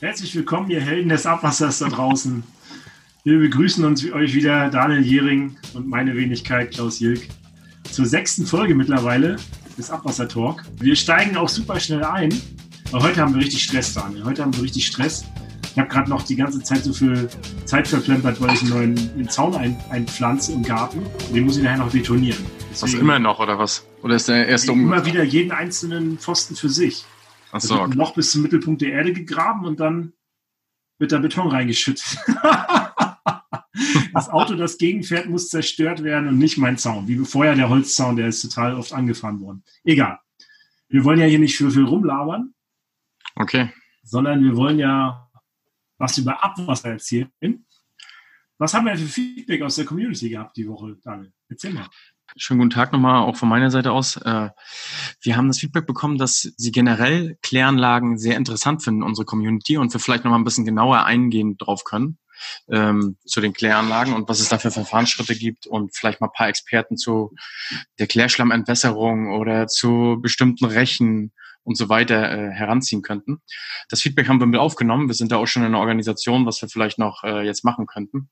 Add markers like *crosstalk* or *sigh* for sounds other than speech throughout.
Herzlich willkommen, ihr Helden des Abwassers da draußen. Wir begrüßen uns euch wieder, Daniel Jering und meine Wenigkeit Klaus Jilk, zur sechsten Folge mittlerweile des Abwasser Talk. Wir steigen auch super schnell ein, aber heute haben wir richtig Stress, Daniel. Heute haben wir richtig Stress. Ich habe gerade noch die ganze Zeit so viel Zeit verplempert, weil ich einen neuen einen Zaun ein, einpflanze im Garten. Den muss ich nachher noch detonieren. Was immer noch oder was? Oder ist der erste um? Immer wieder jeden einzelnen Pfosten für sich. Ach so, wird ein okay. Loch bis zum Mittelpunkt der Erde gegraben und dann wird da Beton reingeschüttet. *laughs* das Auto, das gegenfährt, muss zerstört werden und nicht mein Zaun. Wie vorher der Holzzaun, der ist total oft angefahren worden. Egal. Wir wollen ja hier nicht für viel rumlabern, okay. sondern wir wollen ja was über Abwasser erzählen. Was haben wir für Feedback aus der Community gehabt die Woche, Daniel? Erzähl mal. Schönen guten Tag nochmal auch von meiner Seite aus. Äh, Wir haben das Feedback bekommen, dass Sie generell Kläranlagen sehr interessant finden, unsere Community, und wir vielleicht nochmal ein bisschen genauer eingehen drauf können ähm, zu den Kläranlagen und was es da für Verfahrensschritte gibt und vielleicht mal ein paar Experten zu der Klärschlammentwässerung oder zu bestimmten Rechen und so weiter äh, heranziehen könnten. Das Feedback haben wir mit aufgenommen. Wir sind da auch schon in einer Organisation, was wir vielleicht noch äh, jetzt machen könnten.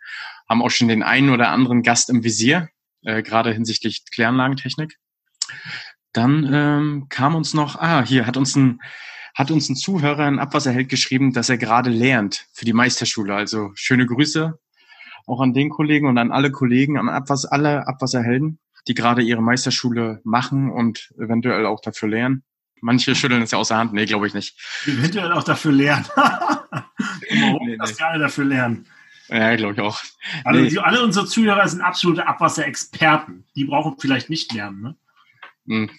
Haben auch schon den einen oder anderen Gast im Visier, äh, gerade hinsichtlich Kläranlagentechnik. Dann ähm, kam uns noch, ah, hier hat uns ein hat uns ein Zuhörer, ein Abwasserheld geschrieben, dass er gerade lernt für die Meisterschule. Also schöne Grüße auch an den Kollegen und an alle Kollegen, an Abwas alle Abwasserhelden, die gerade ihre Meisterschule machen und eventuell auch dafür lernen. Manche schütteln es ja aus der Hand. Nee, glaube ich nicht. Eventuell auch dafür lernen. *laughs* Warum Nee, das nee. gerne dafür lernen? Ja, glaube ich auch. Alle, Nee. die, alle unsere Zuhörer sind absolute Abwasserexperten. Die brauchen vielleicht nicht lernen. Ne? Hm.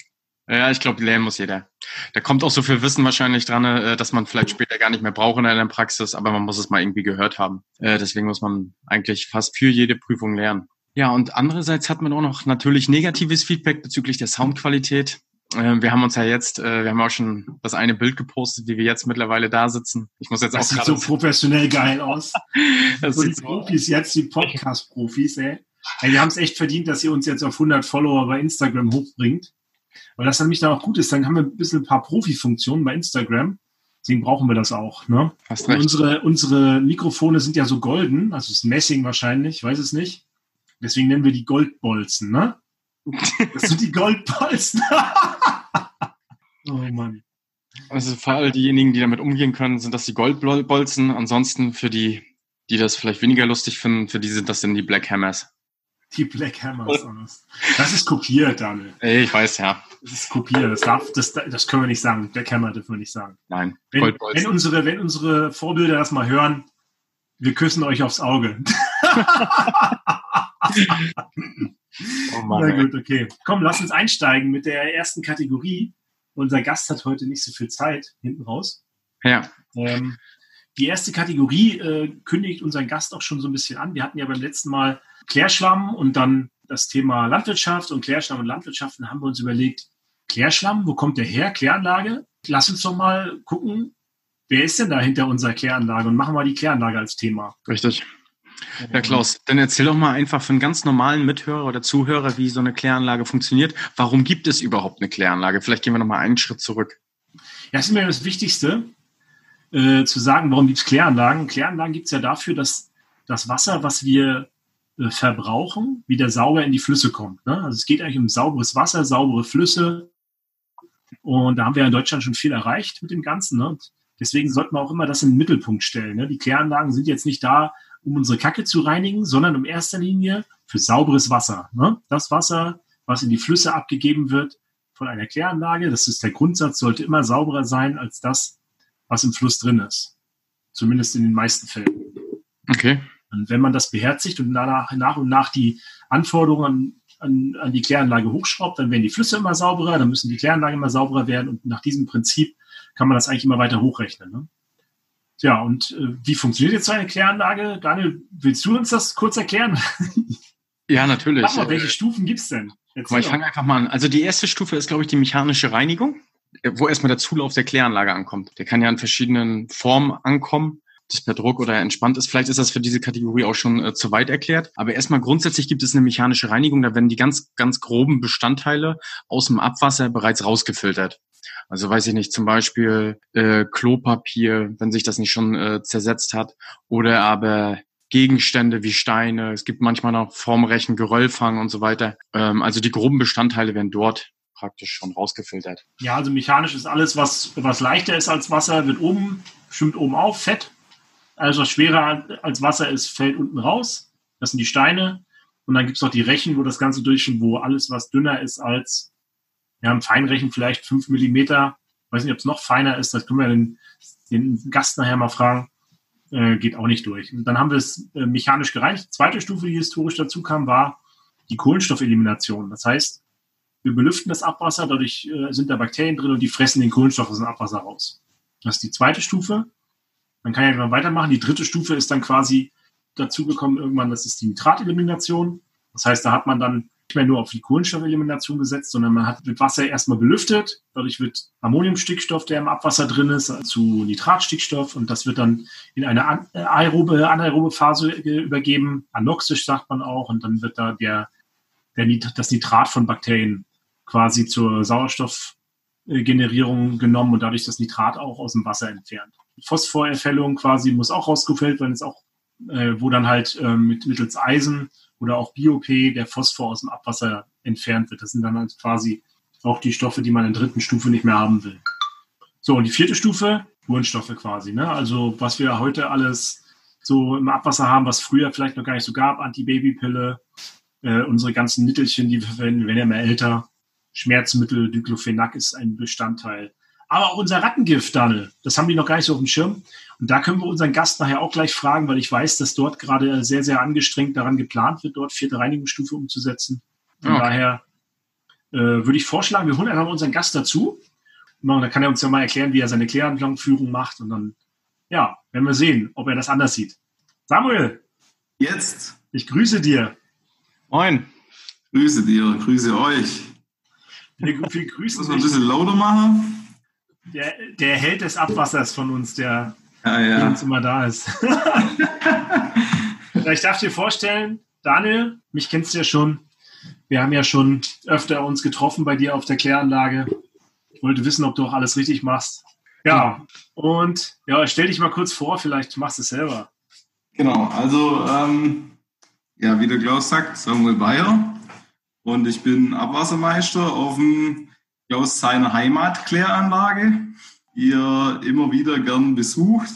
Ja, ich glaube, lernen muss jeder. Da kommt auch so viel Wissen wahrscheinlich dran, äh, dass man vielleicht später gar nicht mehr braucht in der Praxis, aber man muss es mal irgendwie gehört haben. Äh, Deswegen muss man eigentlich fast für jede Prüfung lernen. Ja, und andererseits hat man auch noch natürlich negatives Feedback bezüglich der Soundqualität. Äh, Wir haben uns ja jetzt, äh, wir haben auch schon das eine Bild gepostet, wie wir jetzt mittlerweile da sitzen. Ich muss jetzt Das auch sieht gerade so professionell geil aus. *laughs* das So die sieht Profis jetzt, die Podcast-Profis, ey. ey die haben es echt verdient, dass ihr uns jetzt auf 100 Follower bei Instagram hochbringt. Weil das nämlich dann auch gut ist, dann haben wir ein bisschen ein paar Profi-Funktionen bei Instagram. Deswegen brauchen wir das auch. Ne? hast Und recht. unsere, unsere Mikrofone sind ja so golden, also es ist Messing wahrscheinlich, ich weiß es nicht. Deswegen nennen wir die Goldbolzen, ne? Das sind die Goldbolzen. *laughs* oh Mann. Also für all diejenigen, die damit umgehen können, sind das die Goldbolzen. Ansonsten für die, die das vielleicht weniger lustig finden, für die sind das dann die Black Hammers. Die Black Hammers. Das ist kopiert, Daniel. Ey, Ich weiß, ja. Das ist kopiert. Das, darf, das, das können wir nicht sagen. Black Hammer dürfen wir nicht sagen. Nein, Wenn, wenn, unsere, wenn unsere Vorbilder das mal hören, wir küssen euch aufs Auge. *laughs* Oh Mann, Na gut, okay. Komm, lass uns einsteigen mit der ersten Kategorie. Unser Gast hat heute nicht so viel Zeit hinten raus. Ja, Ähm, die erste Kategorie äh, kündigt unseren Gast auch schon so ein bisschen an. Wir hatten ja beim letzten Mal Klärschlamm und dann das Thema Landwirtschaft und Klärschlamm und Landwirtschaft. Dann haben wir uns überlegt, Klärschlamm, wo kommt der her? Kläranlage? Lass uns doch mal gucken, wer ist denn da hinter unserer Kläranlage und machen wir die Kläranlage als Thema. richtig. Ja, Klaus, dann erzähl doch mal einfach für einen ganz normalen Mithörer oder Zuhörer, wie so eine Kläranlage funktioniert. Warum gibt es überhaupt eine Kläranlage? Vielleicht gehen wir noch mal einen Schritt zurück. Ja, das ist mir das Wichtigste, äh, zu sagen, warum gibt es Kläranlagen? Kläranlagen gibt es ja dafür, dass das Wasser, was wir äh, verbrauchen, wieder sauber in die Flüsse kommt. Ne? Also es geht eigentlich um sauberes Wasser, saubere Flüsse. Und da haben wir in Deutschland schon viel erreicht mit dem Ganzen. Ne? Deswegen sollten wir auch immer das in den Mittelpunkt stellen. Ne? Die Kläranlagen sind jetzt nicht da, um unsere Kacke zu reinigen, sondern in erster Linie für sauberes Wasser. Ne? Das Wasser, was in die Flüsse abgegeben wird, von einer Kläranlage, das ist der Grundsatz, sollte immer sauberer sein als das, was im Fluss drin ist. Zumindest in den meisten Fällen. Okay. Und wenn man das beherzigt und danach, nach und nach die Anforderungen an, an, die Kläranlage hochschraubt, dann werden die Flüsse immer sauberer, dann müssen die Kläranlagen immer sauberer werden und nach diesem Prinzip kann man das eigentlich immer weiter hochrechnen. Ne? Ja, und äh, wie funktioniert jetzt so eine Kläranlage? Daniel, willst du uns das kurz erklären? *laughs* Ja, natürlich. Äh, welche Stufen gibt's denn? Guck mal, ich fange einfach mal an. Also die erste Stufe ist, glaube ich, die mechanische Reinigung, äh, wo erstmal der Zulauf der Kläranlage ankommt. Der kann ja in verschiedenen Formen ankommen, das per Druck oder entspannt ist. Vielleicht ist das für diese Kategorie auch schon äh, zu weit erklärt. Aber erstmal grundsätzlich gibt es eine mechanische Reinigung. Da werden die ganz, ganz groben Bestandteile aus dem Abwasser bereits rausgefiltert. Also weiß ich nicht, zum Beispiel äh, Klopapier, wenn sich das nicht schon äh, zersetzt hat, oder aber Gegenstände wie Steine. Es gibt manchmal noch Formrechen, Geröllfang und so weiter. Ähm, also die groben Bestandteile werden dort praktisch schon rausgefiltert. Ja, also mechanisch ist alles, was, was leichter ist als Wasser, wird oben, stimmt oben auf, Fett. Also was schwerer als Wasser ist, fällt unten raus. Das sind die Steine. Und dann gibt es noch die Rechen, wo das Ganze durchschwimmt, wo alles, was dünner ist als, ja, ein Feinrechen vielleicht fünf Millimeter. Weiß nicht, ob es noch feiner ist, das können wir den, den Gast nachher mal fragen. Äh, geht auch nicht durch. Und dann haben wir es äh, mechanisch gereinigt. Zweite Stufe, die historisch dazu kam, war die Kohlenstoffelimination. Das heißt, wir belüften das Abwasser, dadurch äh, sind da Bakterien drin und die fressen den Kohlenstoff aus dem Abwasser raus. Das ist die zweite Stufe. Man kann ja weitermachen. Die dritte Stufe ist dann quasi dazugekommen irgendwann, das ist die Nitratelimination. Das heißt, da hat man dann nicht mehr nur auf die Kohlenstoffelimination gesetzt, sondern man hat mit Wasser erstmal belüftet. Dadurch wird Ammoniumstickstoff, der im Abwasser drin ist, zu Nitratstickstoff und das wird dann in eine äh, aerobe, anaerobe Phase übergeben. Anoxisch sagt man auch und dann wird da der, der das Nitrat von Bakterien quasi zur Sauerstoffgenerierung genommen und dadurch das Nitrat auch aus dem Wasser entfernt. Phosphorerfällung quasi muss auch rausgefällt werden, ist auch, äh, wo dann halt äh, mit, mittels Eisen oder auch BOP der Phosphor aus dem Abwasser entfernt wird. Das sind dann halt quasi auch die Stoffe, die man in der dritten Stufe nicht mehr haben will. So, und die vierte Stufe, Spurenstoffe quasi. Ne? Also was wir heute alles so im Abwasser haben, was früher vielleicht noch gar nicht so gab, Antibabypille, äh, unsere ganzen Mittelchen, die wir verwenden, werden ja mehr älter. Schmerzmittel, Diclofenac ist ein Bestandteil. Aber auch unser Rattengift, Daniel, das haben die noch gar nicht so auf dem Schirm. Und da können wir unseren Gast nachher auch gleich fragen, weil ich weiß, dass dort gerade sehr, sehr angestrengt daran geplant wird, dort vierte Reinigungsstufe umzusetzen. Von okay. daher äh, würde ich vorschlagen, wir holen einfach mal unseren Gast dazu. Und dann kann er uns ja mal erklären, wie er seine Kläranlangführung macht. Und dann, ja, werden wir sehen, ob er das anders sieht. Samuel. Jetzt. Ich grüße dir. Moin. Grüße dir, grüße euch. Wir, wir grüßen Muss man ein bisschen lauter machen? Der, der Held des Abwassers von uns, der ja, ja. uns immer da ist. *laughs* ich darf dir vorstellen, Daniel, mich kennst du ja schon. Wir haben ja schon öfter uns getroffen bei dir auf der Kläranlage. Ich wollte wissen, ob du auch alles richtig machst. Ja, und ja, stell dich mal kurz vor, vielleicht machst du es selber. Genau, also ähm, ja, wie der Klaus sagt, Samuel Bayer und ich bin Abwassermeister auf dem Klaus seiner Heimatkläranlage ihr immer wieder gern besucht,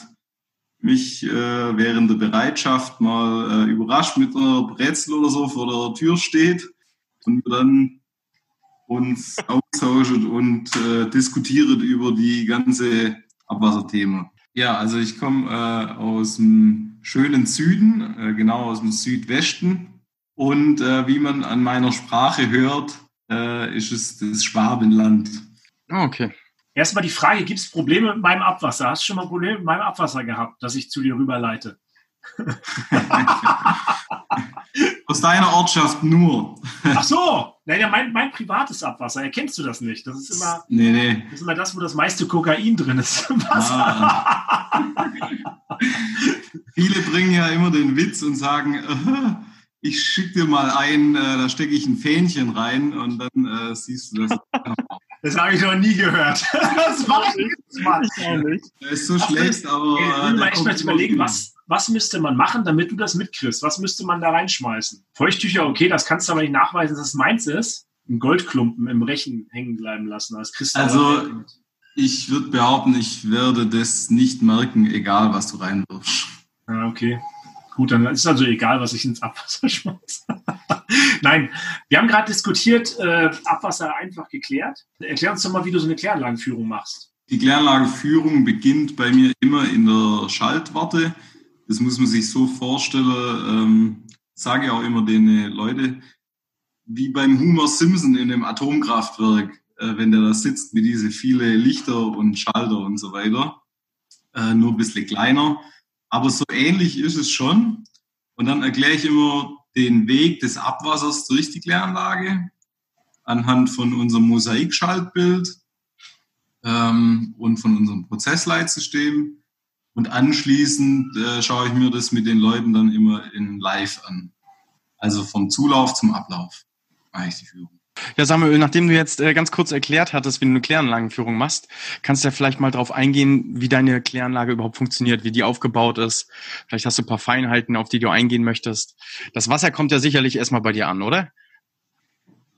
mich äh, während der Bereitschaft mal äh, überrascht mit einer Brezel oder so vor der Tür steht und dann uns *laughs* austauscht und äh, diskutiert über die ganze Abwasserthemen. Ja, also ich komme äh, aus dem schönen Süden, äh, genau aus dem Südwesten. Und äh, wie man an meiner Sprache hört, äh, ist es das Schwabenland. Ah, okay. Erstmal die Frage, gibt es Probleme mit meinem Abwasser? Hast du schon mal Probleme mit meinem Abwasser gehabt, dass ich zu dir rüberleite? *laughs* Aus deiner Ortschaft nur. Ach so, naja, mein, mein privates Abwasser, erkennst du das nicht? Das ist immer, nee, nee. Das, ist immer das, wo das meiste Kokain drin ist im Wasser. Ah. *laughs* Viele bringen ja immer den Witz und sagen, uh, ich schicke dir mal ein, äh, da stecke ich ein Fähnchen rein und dann äh, siehst du das. *laughs* Das habe ich noch nie gehört. *laughs* Das mache ich, das nicht. Das ist so schlecht, aber. Äh, ich möchte überlegen, was, was müsste man machen, damit du das mitkriegst? Was müsste man da reinschmeißen? Feuchttücher, okay, das kannst du aber nicht nachweisen, dass es meins ist. Ein Goldklumpen im Rechen hängen bleiben lassen. Als also, ich würde behaupten, ich werde das nicht merken, egal was du reinwirfst. Ah, okay. Gut, dann ist also egal, was ich ins Abwasser *laughs* schmeiße. Nein, wir haben gerade diskutiert, äh, Abwasser einfach geklärt. Erklär uns doch mal, wie du so eine Kläranlagenführung machst. Die Kläranlagenführung beginnt bei mir immer in der Schaltwarte. Das muss man sich so vorstellen, ähm, sage auch immer den Leute, wie beim Homer Simpson in dem Atomkraftwerk, äh, wenn der da sitzt mit diese viele Lichter und Schalter und so weiter. Äh, nur ein bisschen kleiner. Aber so ähnlich ist es schon. Und dann erkläre ich immer den Weg des Abwassers durch die Kläranlage anhand von unserem Mosaikschaltbild ähm, und von unserem Prozessleitsystem. Und anschließend äh, schaue ich mir das mit den Leuten dann immer in Live an. Also vom Zulauf zum Ablauf mache ich die Führung. Ja, Samuel, nachdem du jetzt äh, ganz kurz erklärt hattest, wie du eine Kläranlagenführung machst, kannst du ja vielleicht mal darauf eingehen, wie deine Kläranlage überhaupt funktioniert, wie die aufgebaut ist. Vielleicht hast du ein paar Feinheiten, auf die du eingehen möchtest. Das Wasser kommt ja sicherlich erstmal bei dir an, oder?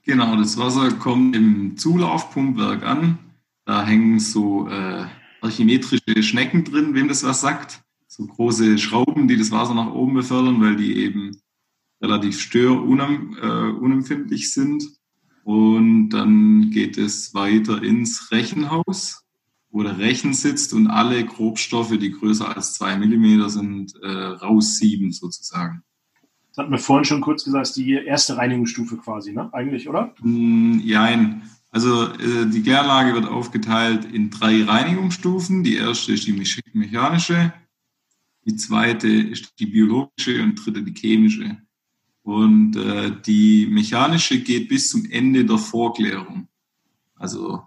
Genau, das Wasser kommt im Zulaufpumpwerk an. Da hängen so äh, archimetrische Schnecken drin, wem das was sagt. So große Schrauben, die das Wasser nach oben befördern, weil die eben relativ störunempfindlich äh, sind. Und dann geht es weiter ins Rechenhaus, wo der Rechen sitzt und alle Grobstoffe, die größer als zwei Millimeter sind, äh, raussieben sozusagen. Das hatten wir vorhin schon kurz gesagt, ist die erste Reinigungsstufe quasi, ne? Eigentlich, oder? Mm, nein. Also äh, die Kläranlage wird aufgeteilt in drei Reinigungsstufen. Die erste ist die mechanische, die zweite ist die biologische und die dritte die chemische. Und äh, die mechanische geht bis zum Ende der Vorklärung. Also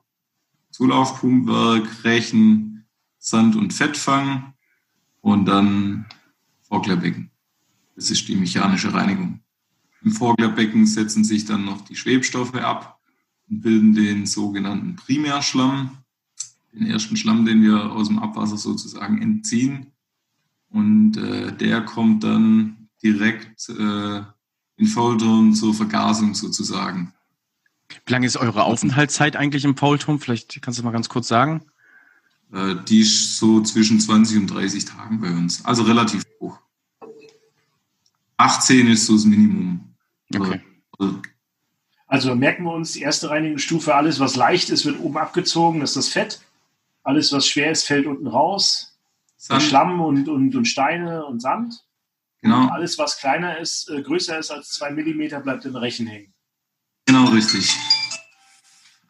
Zulaufpumpwerk, Rechen, Sand- und Fettfang und dann Vorklärbecken. Das ist die mechanische Reinigung. Im Vorklärbecken setzen sich dann noch die Schwebstoffe ab und bilden den sogenannten Primärschlamm, den ersten Schlamm, den wir aus dem Abwasser sozusagen entziehen. Und äh, der kommt dann direkt äh, in Faulturm zur Vergasung sozusagen. Wie lange ist eure Aufenthaltszeit eigentlich im Faulturm? Vielleicht kannst du mal ganz kurz sagen. Äh, die ist so zwischen 20 und 30 Tagen bei uns. Also relativ hoch. 18 ist so das Minimum. Okay. Also merken wir uns die erste Reinigungsstufe, alles was leicht ist, wird oben abgezogen, das ist das Fett. Alles was schwer ist, fällt unten raus. Schlamm und, und, und Steine und Sand. Genau. Alles, was kleiner ist, äh, größer ist als zwei Millimeter, bleibt im Rechen hängen. Genau, richtig.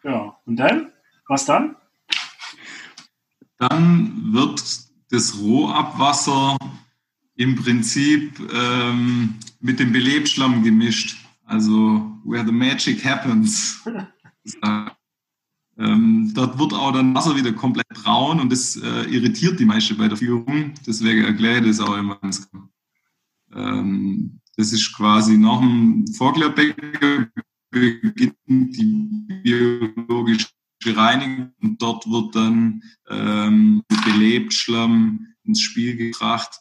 Ja, und dann? Was dann? Dann wird das Rohabwasser im Prinzip ähm, mit dem Belebschlamm gemischt. Also, where the magic happens. *laughs* ähm, dort wird auch dann Wasser wieder komplett braun und das äh, irritiert die meisten bei der Führung. Deswegen erkläre ich das auch immer ganz klar. Ähm, das ist quasi nach dem Vorklärbecken beginnt die biologische Reinigung und dort wird dann ähm, Belebtschlamm ins Spiel gebracht.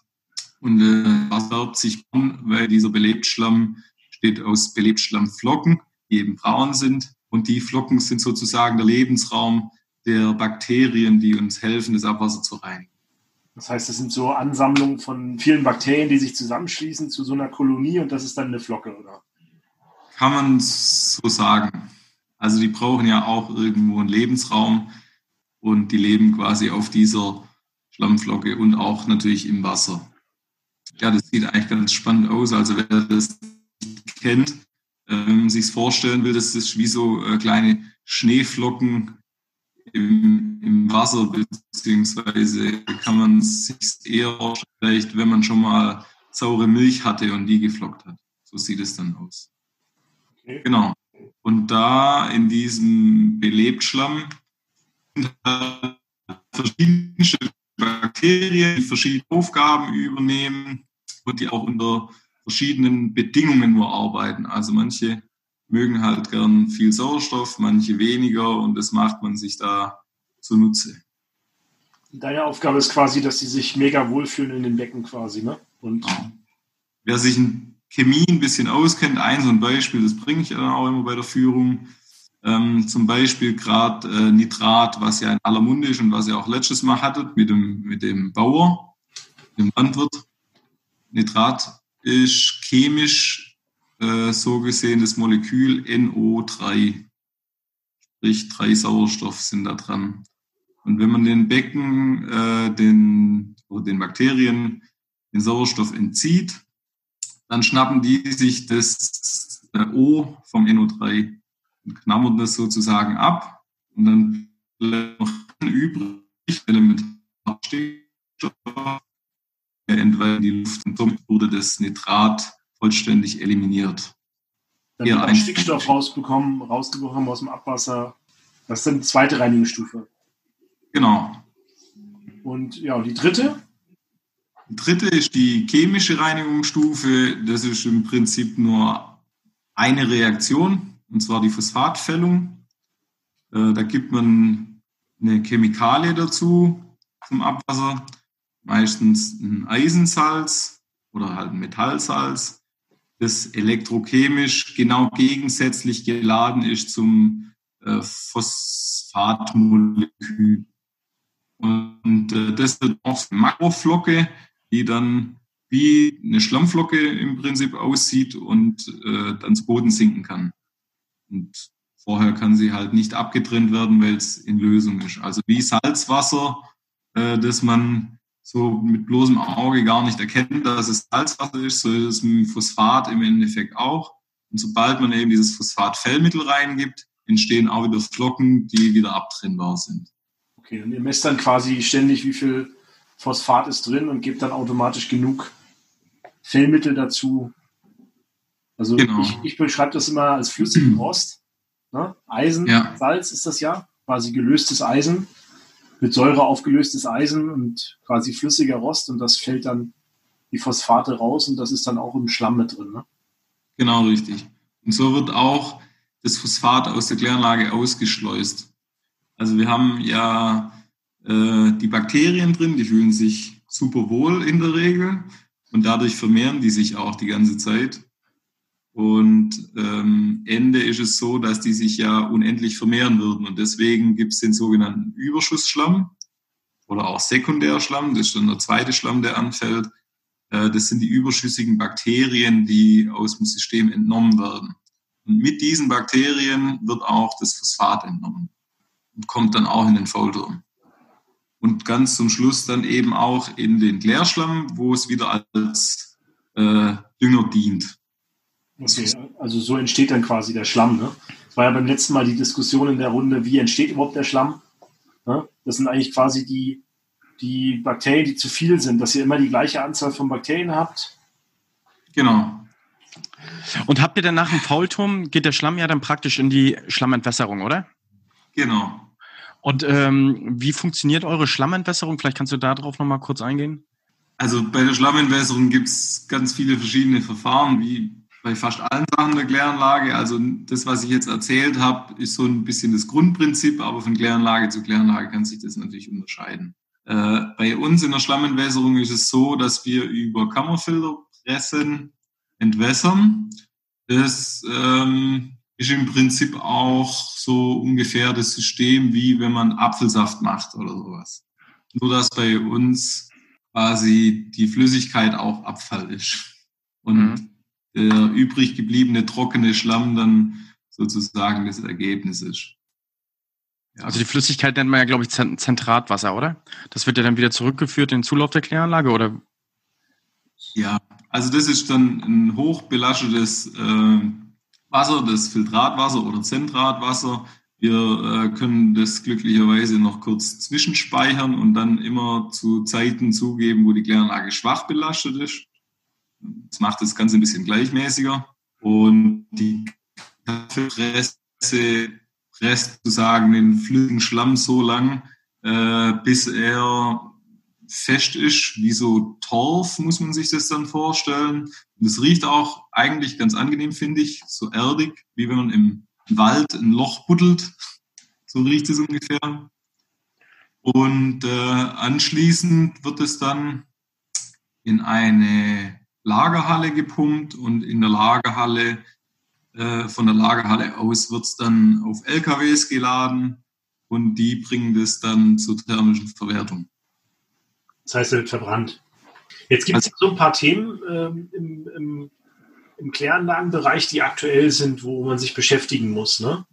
Und das färbt sich an, weil dieser Belebtschlamm steht aus Belebtschlammflocken, die eben braun sind. Und die Flocken sind sozusagen der Lebensraum der Bakterien, die uns helfen, das Abwasser zu reinigen. Das heißt, es sind so Ansammlungen von vielen Bakterien, die sich zusammenschließen zu so einer Kolonie und das ist dann eine Flocke, oder? Kann man so sagen. Also die brauchen ja auch irgendwo einen Lebensraum und die leben quasi auf dieser Schlammflocke und auch natürlich im Wasser. Ja, das sieht eigentlich ganz spannend aus. Also wer das kennt, ähm, sich vorstellen will, das ist wie so äh, kleine Schneeflocken im, im Wasser, beziehungsweise kann man sich eher vielleicht, wenn man schon mal saure Milch hatte und die geflockt hat. So sieht es dann aus. Okay. Genau. Und da in diesem Belebtschlamm sind halt verschiedene Bakterien, die verschiedene Aufgaben übernehmen und die auch unter verschiedenen Bedingungen nur arbeiten. Also manche mögen halt gern viel Sauerstoff, manche weniger und das macht man sich da zunutze. Deine Aufgabe ist quasi, dass sie sich mega wohlfühlen in den Becken quasi, ne? Und ja. Wer sich in Chemie ein bisschen auskennt, ein so ein Beispiel, das bringe ich dann auch immer bei der Führung. Ähm, zum Beispiel gerade äh, Nitrat, was ja in aller Munde ist und was ihr auch letztes Mal hattet mit dem, mit dem Bauer, dem Landwirt. Nitrat ist chemisch äh, so gesehen das Molekül NO3. Sprich, drei Sauerstoff sind da dran. Und wenn man den Becken, äh, den, oder den Bakterien den Sauerstoff entzieht, dann schnappen die sich das äh, O vom NO3 und knabbern das sozusagen ab. Und dann bleibt noch übrig Elementarstickstoff, der entweicht in die Luft und somit wurde das Nitrat vollständig eliminiert. Dann wird auch Stickstoff rausbekommen, rausbekommen aus dem Abwasser. Das ist dann die zweite Reinigungsstufe. Genau. Und ja, und die dritte? Die dritte ist die chemische Reinigungsstufe. Das ist im Prinzip nur eine Reaktion. und zwar die Phosphatfällung. Äh, da gibt man eine Chemikalie dazu zum Abwasser, meistens ein Eisensalz oder halt ein Metallsalz, das elektrochemisch genau gegensätzlich geladen ist zum äh, Phosphatmolekül. Und äh, das wird auch eine Makroflocke, die dann wie eine Schlammflocke im Prinzip aussieht und äh, dann zu Boden sinken kann. Und vorher kann sie halt nicht abgetrennt werden, weil es in Lösung ist. Also wie Salzwasser, äh, das man so mit bloßem Auge gar nicht erkennt, dass es Salzwasser ist, so ist es mit Phosphat im Endeffekt auch. Und sobald man eben dieses Phosphatfellmittel reingibt, entstehen auch wieder Flocken, die wieder abtrennbar sind. Okay, und ihr messt dann quasi ständig, wie viel Phosphat ist drin und gebt dann automatisch genug Fellmittel dazu. Also genau. ich, ich beschreibe das immer als flüssigen *clears throat* Rost. Ne? Eisen, ja. Salz ist das ja, quasi gelöstes Eisen, mit Säure aufgelöstes Eisen und quasi flüssiger Rost und das fällt dann die Phosphate raus und das ist dann auch im Schlamm mit drin. Ne? Genau, richtig. Und so wird auch das Phosphat aus der Kläranlage ausgeschleust. Also wir haben ja äh, die Bakterien drin, die fühlen sich super wohl in der Regel und dadurch vermehren die sich auch die ganze Zeit. Und ähm, Ende ist es so, dass die sich ja unendlich vermehren würden. Und deswegen gibt es den sogenannten Überschussschlamm oder auch Sekundärschlamm. Das ist dann der zweite Schlamm, der anfällt. Äh, das sind die überschüssigen Bakterien, die aus dem System entnommen werden. Und mit diesen Bakterien wird auch das Phosphat entnommen und kommt dann auch in den Faulturm. Und ganz zum Schluss dann eben auch in den Klärschlamm, wo es wieder als äh, Dünger dient. Okay, also so entsteht dann quasi der Schlamm. Ne? Das war ja beim letzten Mal die Diskussion in der Runde, wie entsteht überhaupt der Schlamm? Ne? Das sind eigentlich quasi die, die Bakterien, die zu viel sind, dass ihr immer die gleiche Anzahl von Bakterien habt. Genau. Und habt ihr dann nach dem Faulturm, geht der Schlamm ja dann praktisch in die Schlammentwässerung, oder? Genau. Und ähm, wie funktioniert eure Schlammentwässerung? Vielleicht kannst du darauf nochmal kurz eingehen. Also bei der Schlammentwässerung gibt es ganz viele verschiedene Verfahren, wie bei fast allen Sachen der Kläranlage. Also das, was ich jetzt erzählt habe, ist so ein bisschen das Grundprinzip, aber von Kläranlage zu Kläranlage kann sich das natürlich unterscheiden. Äh, bei uns in der Schlammentwässerung ist es so, dass wir über Kammerfilterpressen entwässern. Das ähm, ist im Prinzip auch so ungefähr das System, wie wenn man Apfelsaft macht oder sowas. Nur dass bei uns quasi die Flüssigkeit auch Abfall ist. Und mhm. Der übrig gebliebene trockene Schlamm dann sozusagen das Ergebnis ist. Ja. Also die Flüssigkeit nennt man ja, glaube ich, Zentratwasser, oder? Das wird ja dann wieder zurückgeführt in den Zulauf der Kläranlage, oder? Ja, also das ist dann ein hochbelastetes äh, Wasser, das Filtratwasser oder Zentratwasser. Wir äh, können das glücklicherweise noch kurz zwischenspeichern und dann immer zu Zeiten zugeben, wo die Kläranlage schwach belastet ist. Das macht das Ganze ein bisschen gleichmäßiger. Und die Kaffeepresse presst sozusagen den flüssigen Schlamm so lang, äh, bis er fest ist, wie so Torf, muss man sich das dann vorstellen. Und es riecht auch eigentlich ganz angenehm, finde ich, so erdig, wie wenn man im Wald ein Loch buddelt. So riecht es ungefähr. Und äh, anschließend wird es dann in eine Lagerhalle gepumpt und in der Lagerhalle, äh, von der Lagerhalle aus wird es dann auf LKWs geladen und die bringen das dann zur thermischen Verwertung. Das heißt, er wird verbrannt. Jetzt gibt es also, so ein paar Themen ähm, im, im, im Kläranlagenbereich, die aktuell sind, wo man sich beschäftigen muss. Ne?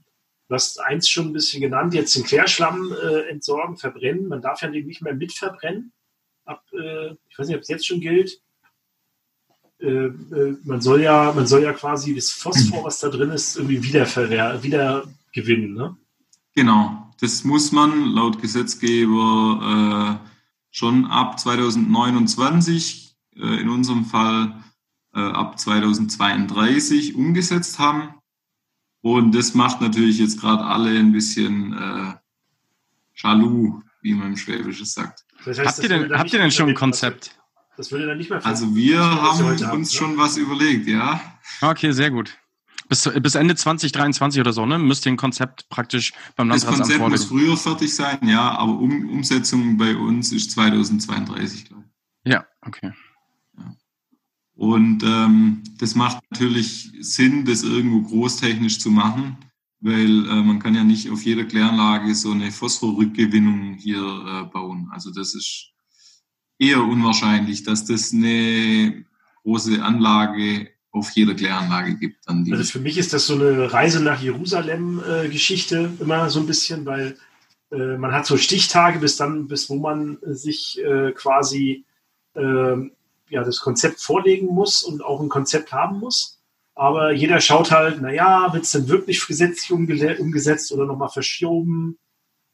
Du hast eins schon ein bisschen genannt, jetzt den Klärschlamm äh, entsorgen, verbrennen. Man darf ja nicht mehr mitverbrennen. Ab, äh, ich weiß nicht, ob es jetzt schon gilt. Äh, äh, man, soll ja, man soll ja quasi das Phosphor, was da drin ist, irgendwie wieder, wieder gewinnen. Ne? Genau, das muss man laut Gesetzgeber äh, schon ab 2029, äh, in unserem Fall äh, ab 2032 umgesetzt haben. Und das macht natürlich jetzt gerade alle ein bisschen äh, jaloux, wie man im Schwäbischen sagt. Das heißt, habt, ihr denn, habt ihr denn schon ein Konzept? Das würde dann nicht mehr Also wir haben uns haben, schon was überlegt, ja. Okay, sehr gut. Bis, bis Ende 2023 oder so, ne? Müsste ein Konzept praktisch beim Landratsamt Das Konzept muss früher fertig sein, ja, aber um, Umsetzung bei uns ist 2032, glaube ich. Ja, okay. Und ähm, das macht natürlich Sinn, das irgendwo großtechnisch zu machen, weil äh, man kann ja nicht auf jeder Kläranlage so eine Phosphorrückgewinnung hier äh, bauen. Also das ist eher unwahrscheinlich, dass das eine große Anlage auf jeder Kläranlage gibt. Also für mich ist das so eine Reise nach Jerusalem-Geschichte äh, immer so ein bisschen, weil äh, man hat so Stichtage bis dann, bis wo man sich äh, quasi ähm, ja, das Konzept vorlegen muss und auch ein Konzept haben muss. Aber jeder schaut halt, naja, wird es denn wirklich gesetzlich umgesetzt oder nochmal verschoben?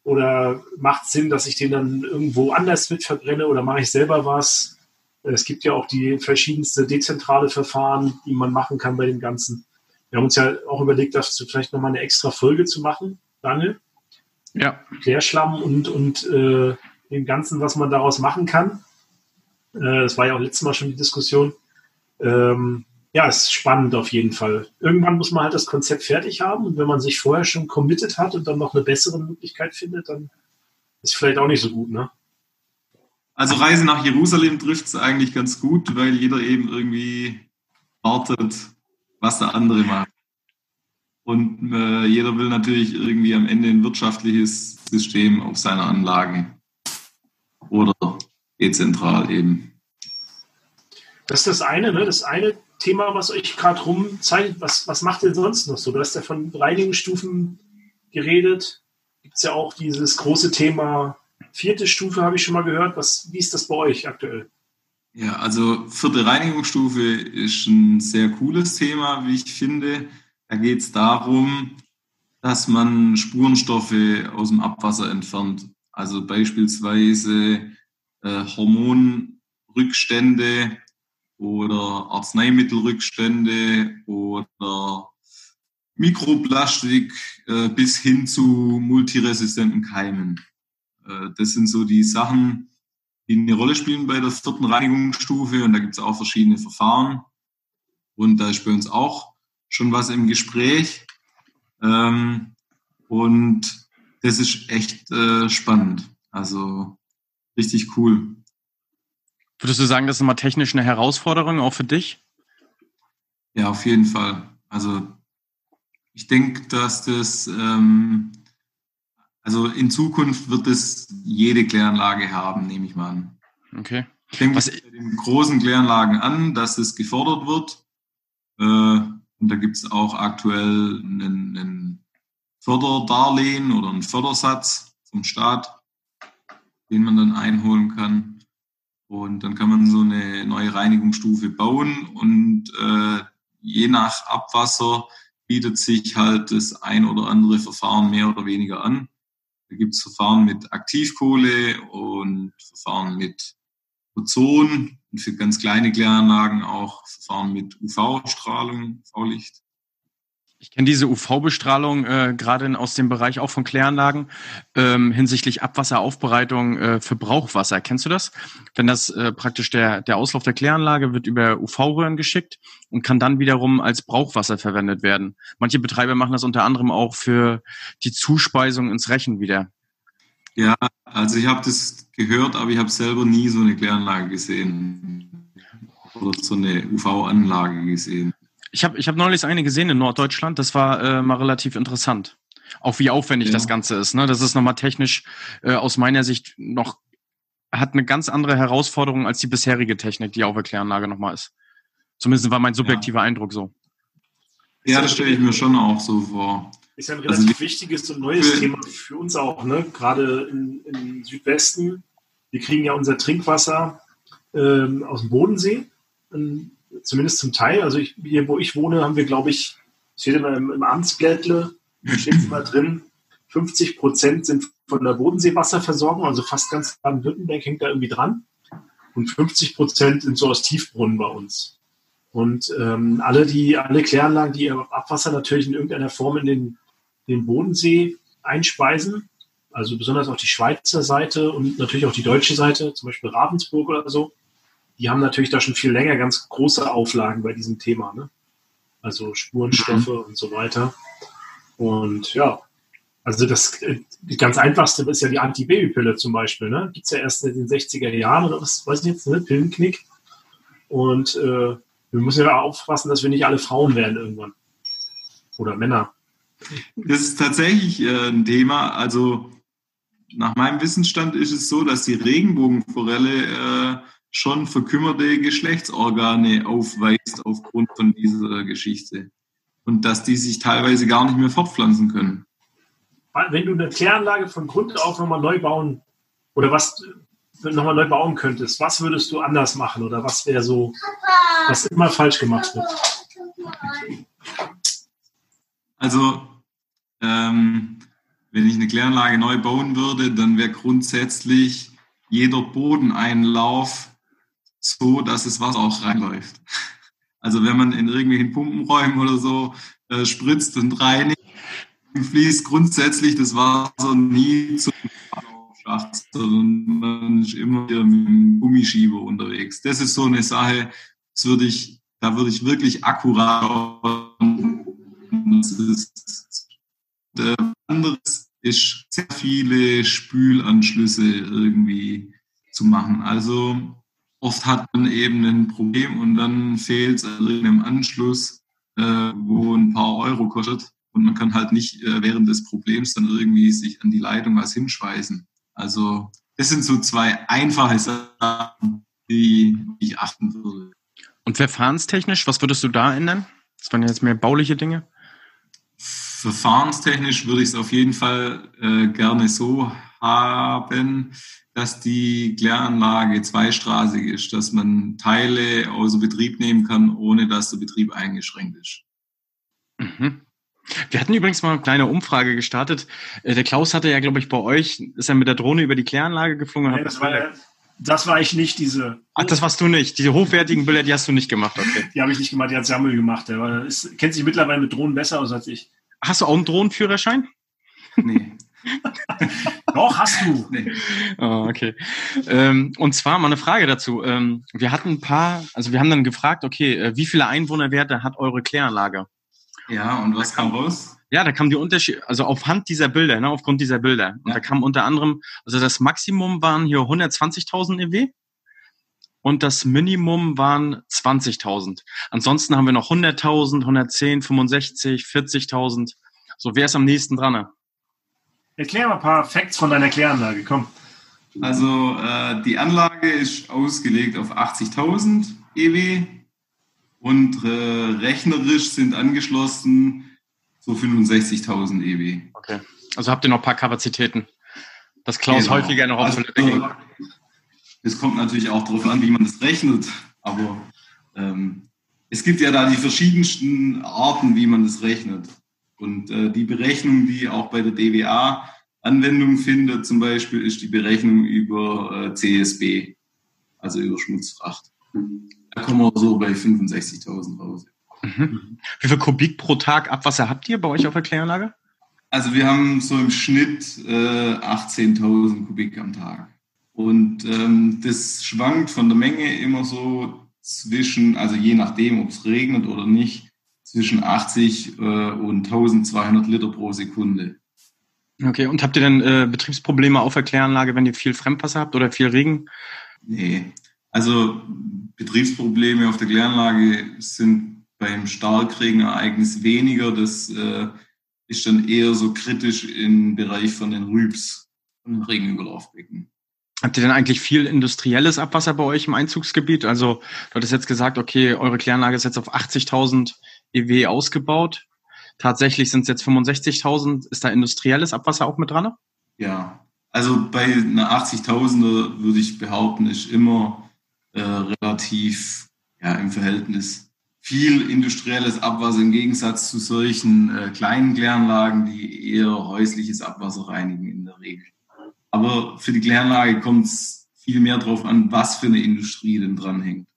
Oder macht es Sinn, dass ich den dann irgendwo anders mit verbrenne oder mache ich selber was? Es gibt ja auch die verschiedenste dezentrale Verfahren, die man machen kann bei dem Ganzen. Wir haben uns ja auch überlegt, dazu vielleicht nochmal eine extra Folge zu machen, Daniel. Ja. Klärschlamm und, und äh, dem Ganzen, was man daraus machen kann. Äh, das war ja auch letztes Mal schon die Diskussion. Ähm, ja, ist spannend auf jeden Fall. Irgendwann muss man halt das Konzept fertig haben und wenn man sich vorher schon committed hat und dann noch eine bessere Möglichkeit findet, dann ist vielleicht auch nicht so gut, ne? Also Reise nach Jerusalem trifft es eigentlich ganz gut, weil jeder eben irgendwie wartet, was der andere macht. Und äh, jeder will natürlich irgendwie am Ende ein wirtschaftliches System auf seiner Anlage. Oder dezentral eben. Das ist das eine, ne? Das eine Thema, was euch gerade rumzeigt. Was, was macht ihr sonst noch so? Du hast ja von Reinigungsstufen geredet. Gibt es ja auch dieses große Thema vierte Stufe, habe ich schon mal gehört. Was, wie ist das bei euch aktuell? Ja, also vierte Reinigungsstufe ist ein sehr cooles Thema, wie ich finde. Da geht es darum, dass man Spurenstoffe aus dem Abwasser entfernt. Also beispielsweise äh, Hormonrückstände oder Arzneimittelrückstände oder Mikroplastik äh, bis hin zu multiresistenten Keimen. Äh, das sind so die Sachen, die eine Rolle spielen bei der vierten Reinigungsstufe und da gibt es auch verschiedene Verfahren. Und da ist bei uns auch schon was im Gespräch. Ähm, und das ist echt äh, spannend. Also richtig cool. Würdest du sagen, das ist immer technisch eine Herausforderung auch für dich? Ja, auf jeden Fall. Also ich denke, dass das, ähm, also in Zukunft wird es jede Kläranlage haben, nehme ich mal an. Okay. Ich denke Was, bei den großen Kläranlagen an, dass es gefordert wird. Äh, und da gibt es auch aktuell einen, einen Förderdarlehen oder einen Fördersatz vom Staat, den man dann einholen kann. Und dann kann man so eine neue Reinigungsstufe bauen und äh, je nach Abwasser bietet sich halt das ein oder andere Verfahren mehr oder weniger an. Da gibt es Verfahren mit Aktivkohle und Verfahren mit Ozon und für ganz kleine Kläranlagen auch Verfahren mit UV-Strahlung, UV-Licht. Ich kenne diese UV-Bestrahlung äh, gerade aus dem Bereich auch von Kläranlagen ähm, hinsichtlich Abwasseraufbereitung äh, für Brauchwasser. Kennst du das? Wenn das äh, praktisch der, der Auslauf der Kläranlage wird über UV-Röhren geschickt und kann dann wiederum als Brauchwasser verwendet werden. Manche Betreiber machen das unter anderem auch für die Zuspeisung ins Rechen wieder. Ja, also ich habe das gehört, aber ich habe selber nie so eine Kläranlage gesehen oder so eine UV-Anlage gesehen. Ich habe ich hab neulich eine gesehen in Norddeutschland, das war äh, mal relativ interessant. Auch wie aufwendig ja. das Ganze ist. Ne? Das ist nochmal technisch äh, aus meiner Sicht noch, hat eine ganz andere Herausforderung als die bisherige Technik, die auf der Kläranlage nochmal ist. Zumindest war mein subjektiver ja. Eindruck so. Ja, das stelle ich mir schon auch so vor. Ist ja ein relativ also, wichtiges und neues Thema für uns auch, ne? Gerade im Südwesten. Wir kriegen ja unser Trinkwasser ähm, aus dem Bodensee. Ähm, zumindest zum Teil. Also ich, hier, wo ich wohne, haben wir, glaube ich, steht immer im, im Amtsblättle, steht immer drin, 50 Prozent sind von der Bodenseewasserversorgung, also fast ganz Baden-Württemberg hängt da irgendwie dran. Und 50 Prozent sind so aus Tiefbrunnen bei uns. Und ähm, alle die, alle Kläranlagen, die ihr Abwasser natürlich in irgendeiner Form in den, den Bodensee einspeisen, also besonders auch die Schweizer Seite und natürlich auch die deutsche Seite, zum Beispiel Ravensburg oder so, die haben natürlich da schon viel länger ganz große Auflagen bei diesem Thema. Ne? also Spurenstoffe mhm. und so weiter. Und ja, also das, die ganz einfachste ist ja die Antibabypille zum Beispiel. Ne? Gibt es ja erst in den 60er Jahren oder was weiß ich jetzt, ne? Pillenknick. Und äh, wir müssen ja aufpassen, dass wir nicht alle Frauen werden irgendwann. Oder Männer. Das ist tatsächlich äh, ein Thema. Also nach meinem Wissensstand ist es so, dass die Regenbogenforelle äh, schon verkümmerte Geschlechtsorgane aufweist aufgrund von dieser Geschichte. Und dass die sich teilweise gar nicht mehr fortpflanzen können. Wenn du eine Kläranlage von Grund auf nochmal neu bauen oder was nochmal neu bauen könntest, was würdest du anders machen oder was wäre so, was immer falsch gemacht wird? Also, ähm, wenn ich eine Kläranlage neu bauen würde, dann wäre grundsätzlich jeder Bodeneinlauf so, dass das Wasser auch reinläuft. Also wenn man in irgendwelchen Pumpenräumen oder so äh, spritzt und reinigt, fließt grundsätzlich das Wasser nie zum Schacht, sondern man ist immer hier mit dem Gummischieber unterwegs. Das ist so eine Sache, das würde ich, da würde ich wirklich akkurat. Das ist, äh, anderes ist sehr viele Spülanschlüsse irgendwie zu machen. Also oft hat man eben ein Problem und dann fehlt es an irgendeinem Anschluss, äh, wo ein paar Euro kostet und man kann halt nicht äh, während des Problems dann irgendwie sich an die Leitung was hinschweißen. Also das sind so zwei einfache Sachen, die ich achten würde. Und verfahrenstechnisch, was würdest du da ändern? Das waren jetzt mehr bauliche Dinge. Verfahrenstechnisch würde ich es auf jeden Fall äh, gerne so haben, dass die Kläranlage zweistraßig ist, dass man Teile außer Betrieb nehmen kann, ohne dass der Betrieb eingeschränkt ist. Mhm. Wir hatten übrigens mal eine kleine Umfrage gestartet. Äh, der Klaus hatte ja, glaube ich, bei euch, ist er mit der Drohne über die Kläranlage geflogen. Nee, das, war, das war ich nicht, diese. Ach, das warst du nicht. Diese hochwertigen Bilder, die hast du nicht gemacht, okay. Die habe ich nicht gemacht, die hat Samuel gemacht. Der ist, kennt sich mittlerweile mit Drohnen besser aus als ich. Hast du auch einen Drohnenführerschein? Nee. *laughs* Doch, hast du. Nee. Oh, okay. Ähm, und zwar mal eine Frage dazu. Ähm, wir hatten ein paar, also wir haben dann gefragt, okay, äh, wie viele Einwohnerwerte hat eure Kläranlage? Ja, und was kam raus? Ja, da kam die Unterschied, also aufhand dieser Bilder, ne, aufgrund dieser Bilder. Und ja. da kam unter anderem, also das Maximum waren hier 120.000 EW und das Minimum waren 20.000. Ansonsten haben wir noch 100.000, 110, 65, 40.000. So, wer ist am nächsten dran? Erklär mal ein paar Facts von deiner Kläranlage, komm. Also äh, die Anlage ist ausgelegt auf 80.000 EW und äh, rechnerisch sind angeschlossen so 65.000 EW. Okay, also habt ihr noch ein paar Kapazitäten. Das Klaus genau. häufiger noch auf also, Toilette Es kommt natürlich auch darauf an, wie man das rechnet, aber ähm, es gibt ja da die verschiedensten Arten, wie man das rechnet. Und äh, die Berechnung, die auch bei der DWA Anwendung findet, zum Beispiel, ist die Berechnung über äh, CSB, also über Schmutzfracht. Da kommen wir so bei 65.000 raus. Mhm. Wie viel Kubik pro Tag Abwasser habt ihr bei euch auf der Kläranlage? Also wir haben so im Schnitt äh, 18.000 Kubik am Tag. Und ähm, das schwankt von der Menge immer so zwischen, also je nachdem, ob es regnet oder nicht, zwischen 80 äh, und 1200 Liter pro Sekunde. Okay, und habt ihr denn äh, Betriebsprobleme auf der Kläranlage, wenn ihr viel Fremdwasser habt oder viel Regen? Nee, also Betriebsprobleme auf der Kläranlage sind beim Starkregenereignis weniger. Das äh, ist dann eher so kritisch im Bereich von den Rübs, von Regenüberlaufbecken. Habt ihr denn eigentlich viel industrielles Abwasser bei euch im Einzugsgebiet? Also du hattest jetzt gesagt, okay, eure Kläranlage ist jetzt auf 80.000 EW ausgebaut. Tatsächlich sind es jetzt 65.000. Ist da industrielles Abwasser auch mit dran? Ja, also bei einer 80.000er würde ich behaupten, ist immer äh, relativ ja, im Verhältnis viel industrielles Abwasser im Gegensatz zu solchen äh, kleinen Kläranlagen, die eher häusliches Abwasser reinigen in der Regel. Aber für die Kläranlage kommt es viel mehr darauf an, was für eine Industrie denn dranhängt.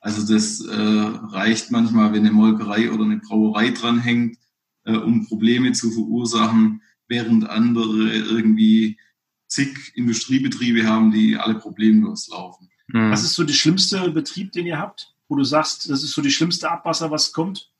Also das äh, reicht manchmal, wenn eine Molkerei oder eine Brauerei dranhängt, äh, um Probleme zu verursachen, während andere irgendwie zig Industriebetriebe haben, die alle problemlos laufen. Mhm. Was ist so der schlimmste Betrieb, den ihr habt, wo du sagst, das ist so die schlimmste Abwasser, was kommt?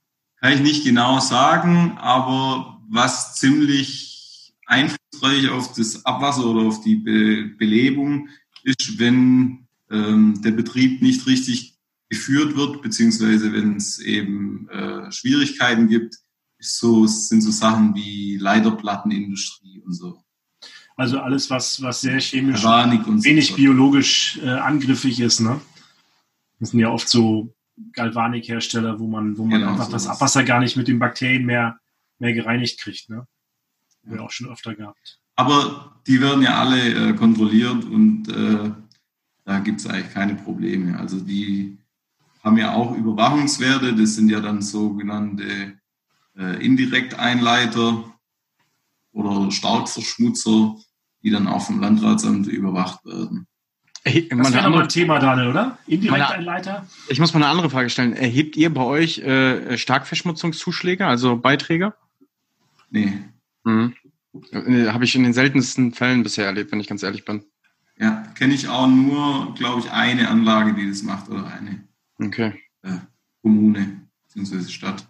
Kann ich nicht genau sagen, aber was ziemlich einflussreich auf das Abwasser oder auf die Be Belebung ist, wenn ähm, der Betrieb nicht richtig geführt wird, beziehungsweise wenn es eben äh, Schwierigkeiten gibt, so, sind so Sachen wie Leiterplattenindustrie und so. Also alles, was, was sehr chemisch, und wenig so. biologisch äh, angriffig ist, ne? Das sind ja oft so Galvanikhersteller, wo man, wo man genau, einfach so das Abwasser gar nicht mit den Bakterien mehr, mehr gereinigt kriegt, ne? Haben wir auch schon öfter gehabt. Aber die werden ja alle äh, kontrolliert und äh, da gibt es eigentlich keine Probleme. Also die haben ja auch Überwachungswerte, das sind ja dann sogenannte äh, Indirekteinleiter oder Starkverschmutzer, die dann auch vom Landratsamt überwacht werden. das wäre nochmal ein Thema, Daniel, oder? Indirekteinleiter? Ich muss mal eine andere Frage stellen. Erhebt ihr bei euch äh, Starkverschmutzungszuschläge, also Beiträge? Nee. Mhm. Habe ich in den seltensten Fällen bisher erlebt, wenn ich ganz ehrlich bin. Ja, kenne ich auch nur, glaube ich, eine Anlage, die das macht oder eine okay. äh, Kommune bzw. Stadt.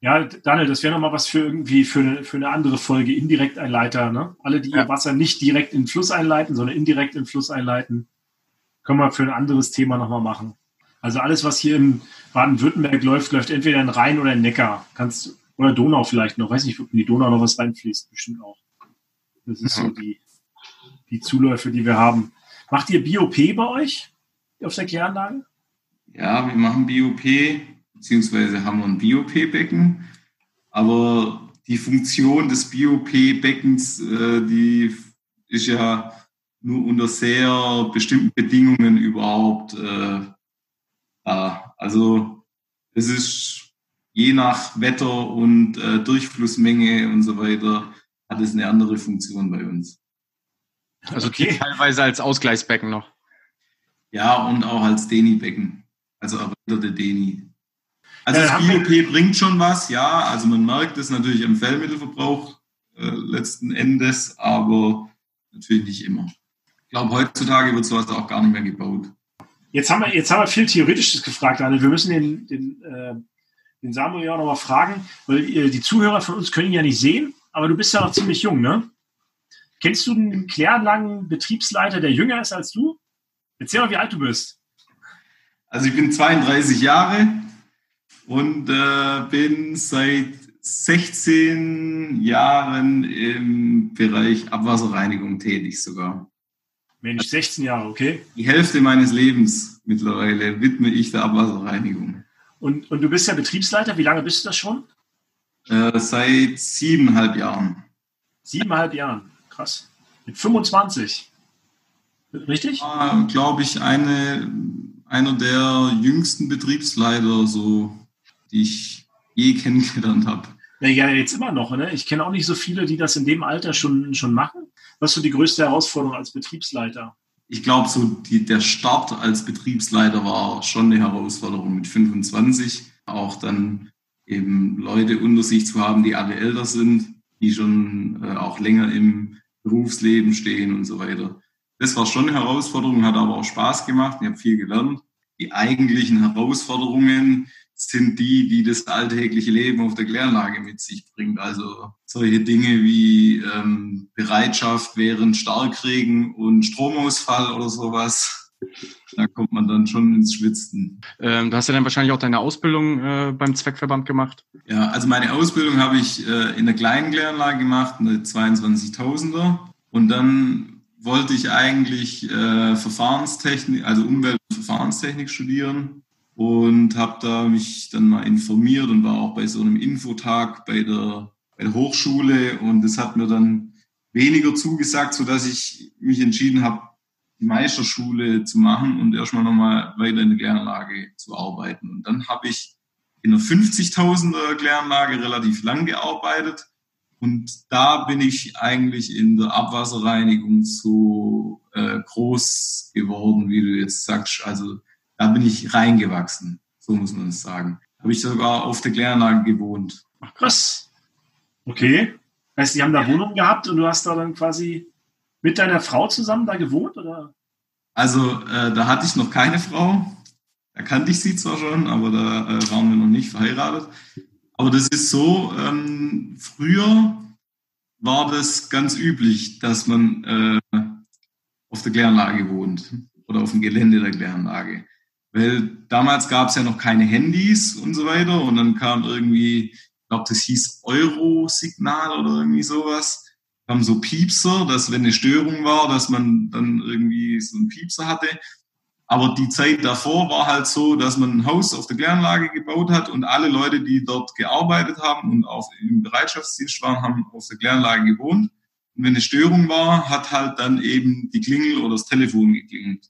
Ja, Daniel, das wäre nochmal was für irgendwie für eine, für eine andere Folge, Indirekteinleiter. Ne? Alle, die ja. ihr Wasser nicht direkt in den Fluss einleiten, sondern indirekt in den Fluss einleiten, können wir für ein anderes Thema nochmal machen. Also alles, was hier in Baden-Württemberg läuft, läuft entweder in Rhein oder in Neckar. Kannst, oder Donau vielleicht noch. Weiß nicht, ob in die Donau noch was reinfließt. Bestimmt auch. Das ist so die, die Zuläufe, die wir haben. Macht ihr BOP bei euch auf der Kläranlage? Ja, wir machen BOP beziehungsweise haben wir ein BOP-Becken. Aber die Funktion des BOP-Beckens, äh, die ist ja nur unter sehr bestimmten Bedingungen überhaupt äh, da. Also es ist je nach Wetter und äh, Durchflussmenge und so weiter, hat es eine andere Funktion bei uns. Also okay. teilweise als Ausgleichsbecken noch. Ja, und auch als Deni-Becken. Also erweiterte Deni. Also das BOP bringt schon was, ja. Also man merkt es natürlich am Fellmittelverbrauch äh, letzten Endes, aber natürlich nicht immer. Ich glaube, heutzutage wird sowas auch gar nicht mehr gebaut. Jetzt haben wir, jetzt haben wir viel Theoretisches gefragt, Daniel. Wir müssen den, den, äh, den Samuel ja auch nochmal fragen, weil äh, die Zuhörer von uns können ihn ja nicht sehen, aber du bist ja noch ziemlich jung, ne? Kennst du einen Kläranlagen Betriebsleiter, der jünger ist als du? Erzähl mal, wie alt du bist. Also ich bin 32 Jahre, und äh, bin seit 16 Jahren im Bereich Abwasserreinigung tätig sogar. Mensch, 16 Jahre, okay. Die Hälfte meines Lebens mittlerweile widme ich der Abwasserreinigung. Und, und du bist ja Betriebsleiter, wie lange bist du das schon? Äh, seit siebeneinhalb Jahren. Siebeneinhalb Jahren, krass. Mit 25. Richtig? Glaube ich, eine, einer der jüngsten Betriebsleiter, so die ich je kennengelernt habe. Ja, jetzt immer noch. Ne? Ich kenne auch nicht so viele, die das in dem Alter schon, schon machen. Was ist so die größte Herausforderung als Betriebsleiter? Ich glaube, so die, der Start als Betriebsleiter war schon eine Herausforderung mit 25. Auch dann eben Leute unter sich zu haben, die alle älter sind, die schon äh, auch länger im Berufsleben stehen und so weiter. Das war schon eine Herausforderung, hat aber auch Spaß gemacht. Ich habe viel gelernt. Die eigentlichen Herausforderungen, sind die, die das alltägliche Leben auf der Kläranlage mit sich bringt. Also solche Dinge wie ähm, Bereitschaft während Starkregen und Stromausfall oder sowas. Da kommt man dann schon ins Schwitzen. Ähm, du hast ja dann wahrscheinlich auch deine Ausbildung äh, beim Zweckverband gemacht. Ja, also meine Ausbildung habe ich äh, in der kleinen Kläranlage gemacht, eine 22.000er. Und dann wollte ich eigentlich äh, Verfahrenstechnik, also Umwelt- und Verfahrenstechnik studieren und habe da mich dann mal informiert und war auch bei so einem Infotag bei der, bei der Hochschule und das hat mir dann weniger zugesagt, so dass ich mich entschieden habe, die Meisterschule zu machen und erstmal nochmal weiter in der Kläranlage zu arbeiten. Und dann habe ich in einer 50.000er Kläranlage relativ lang gearbeitet und da bin ich eigentlich in der Abwasserreinigung so äh, groß geworden, wie du jetzt sagst. Also da bin ich reingewachsen, so muss man es sagen. Habe ich sogar auf der Kläranlage gewohnt. Ach krass. Okay. Heißt, die haben da Wohnungen gehabt und du hast da dann quasi mit deiner Frau zusammen da gewohnt, oder? Also, äh, da hatte ich noch keine Frau. Da kannte ich sie zwar schon, aber da äh, waren wir noch nicht verheiratet. Aber das ist so, ähm, früher war das ganz üblich, dass man äh, auf der Kläranlage wohnt oder auf dem Gelände der Kläranlage. Weil damals gab es ja noch keine Handys und so weiter und dann kam irgendwie, ich glaube, das hieß Euro-Signal oder irgendwie sowas haben so Piepser, dass wenn eine Störung war, dass man dann irgendwie so einen Piepser hatte. Aber die Zeit davor war halt so, dass man ein Haus auf der Kläranlage gebaut hat und alle Leute, die dort gearbeitet haben und auch im Bereitschaftsdienst waren, haben auf der Kläranlage gewohnt. Und wenn eine Störung war, hat halt dann eben die Klingel oder das Telefon geklingelt.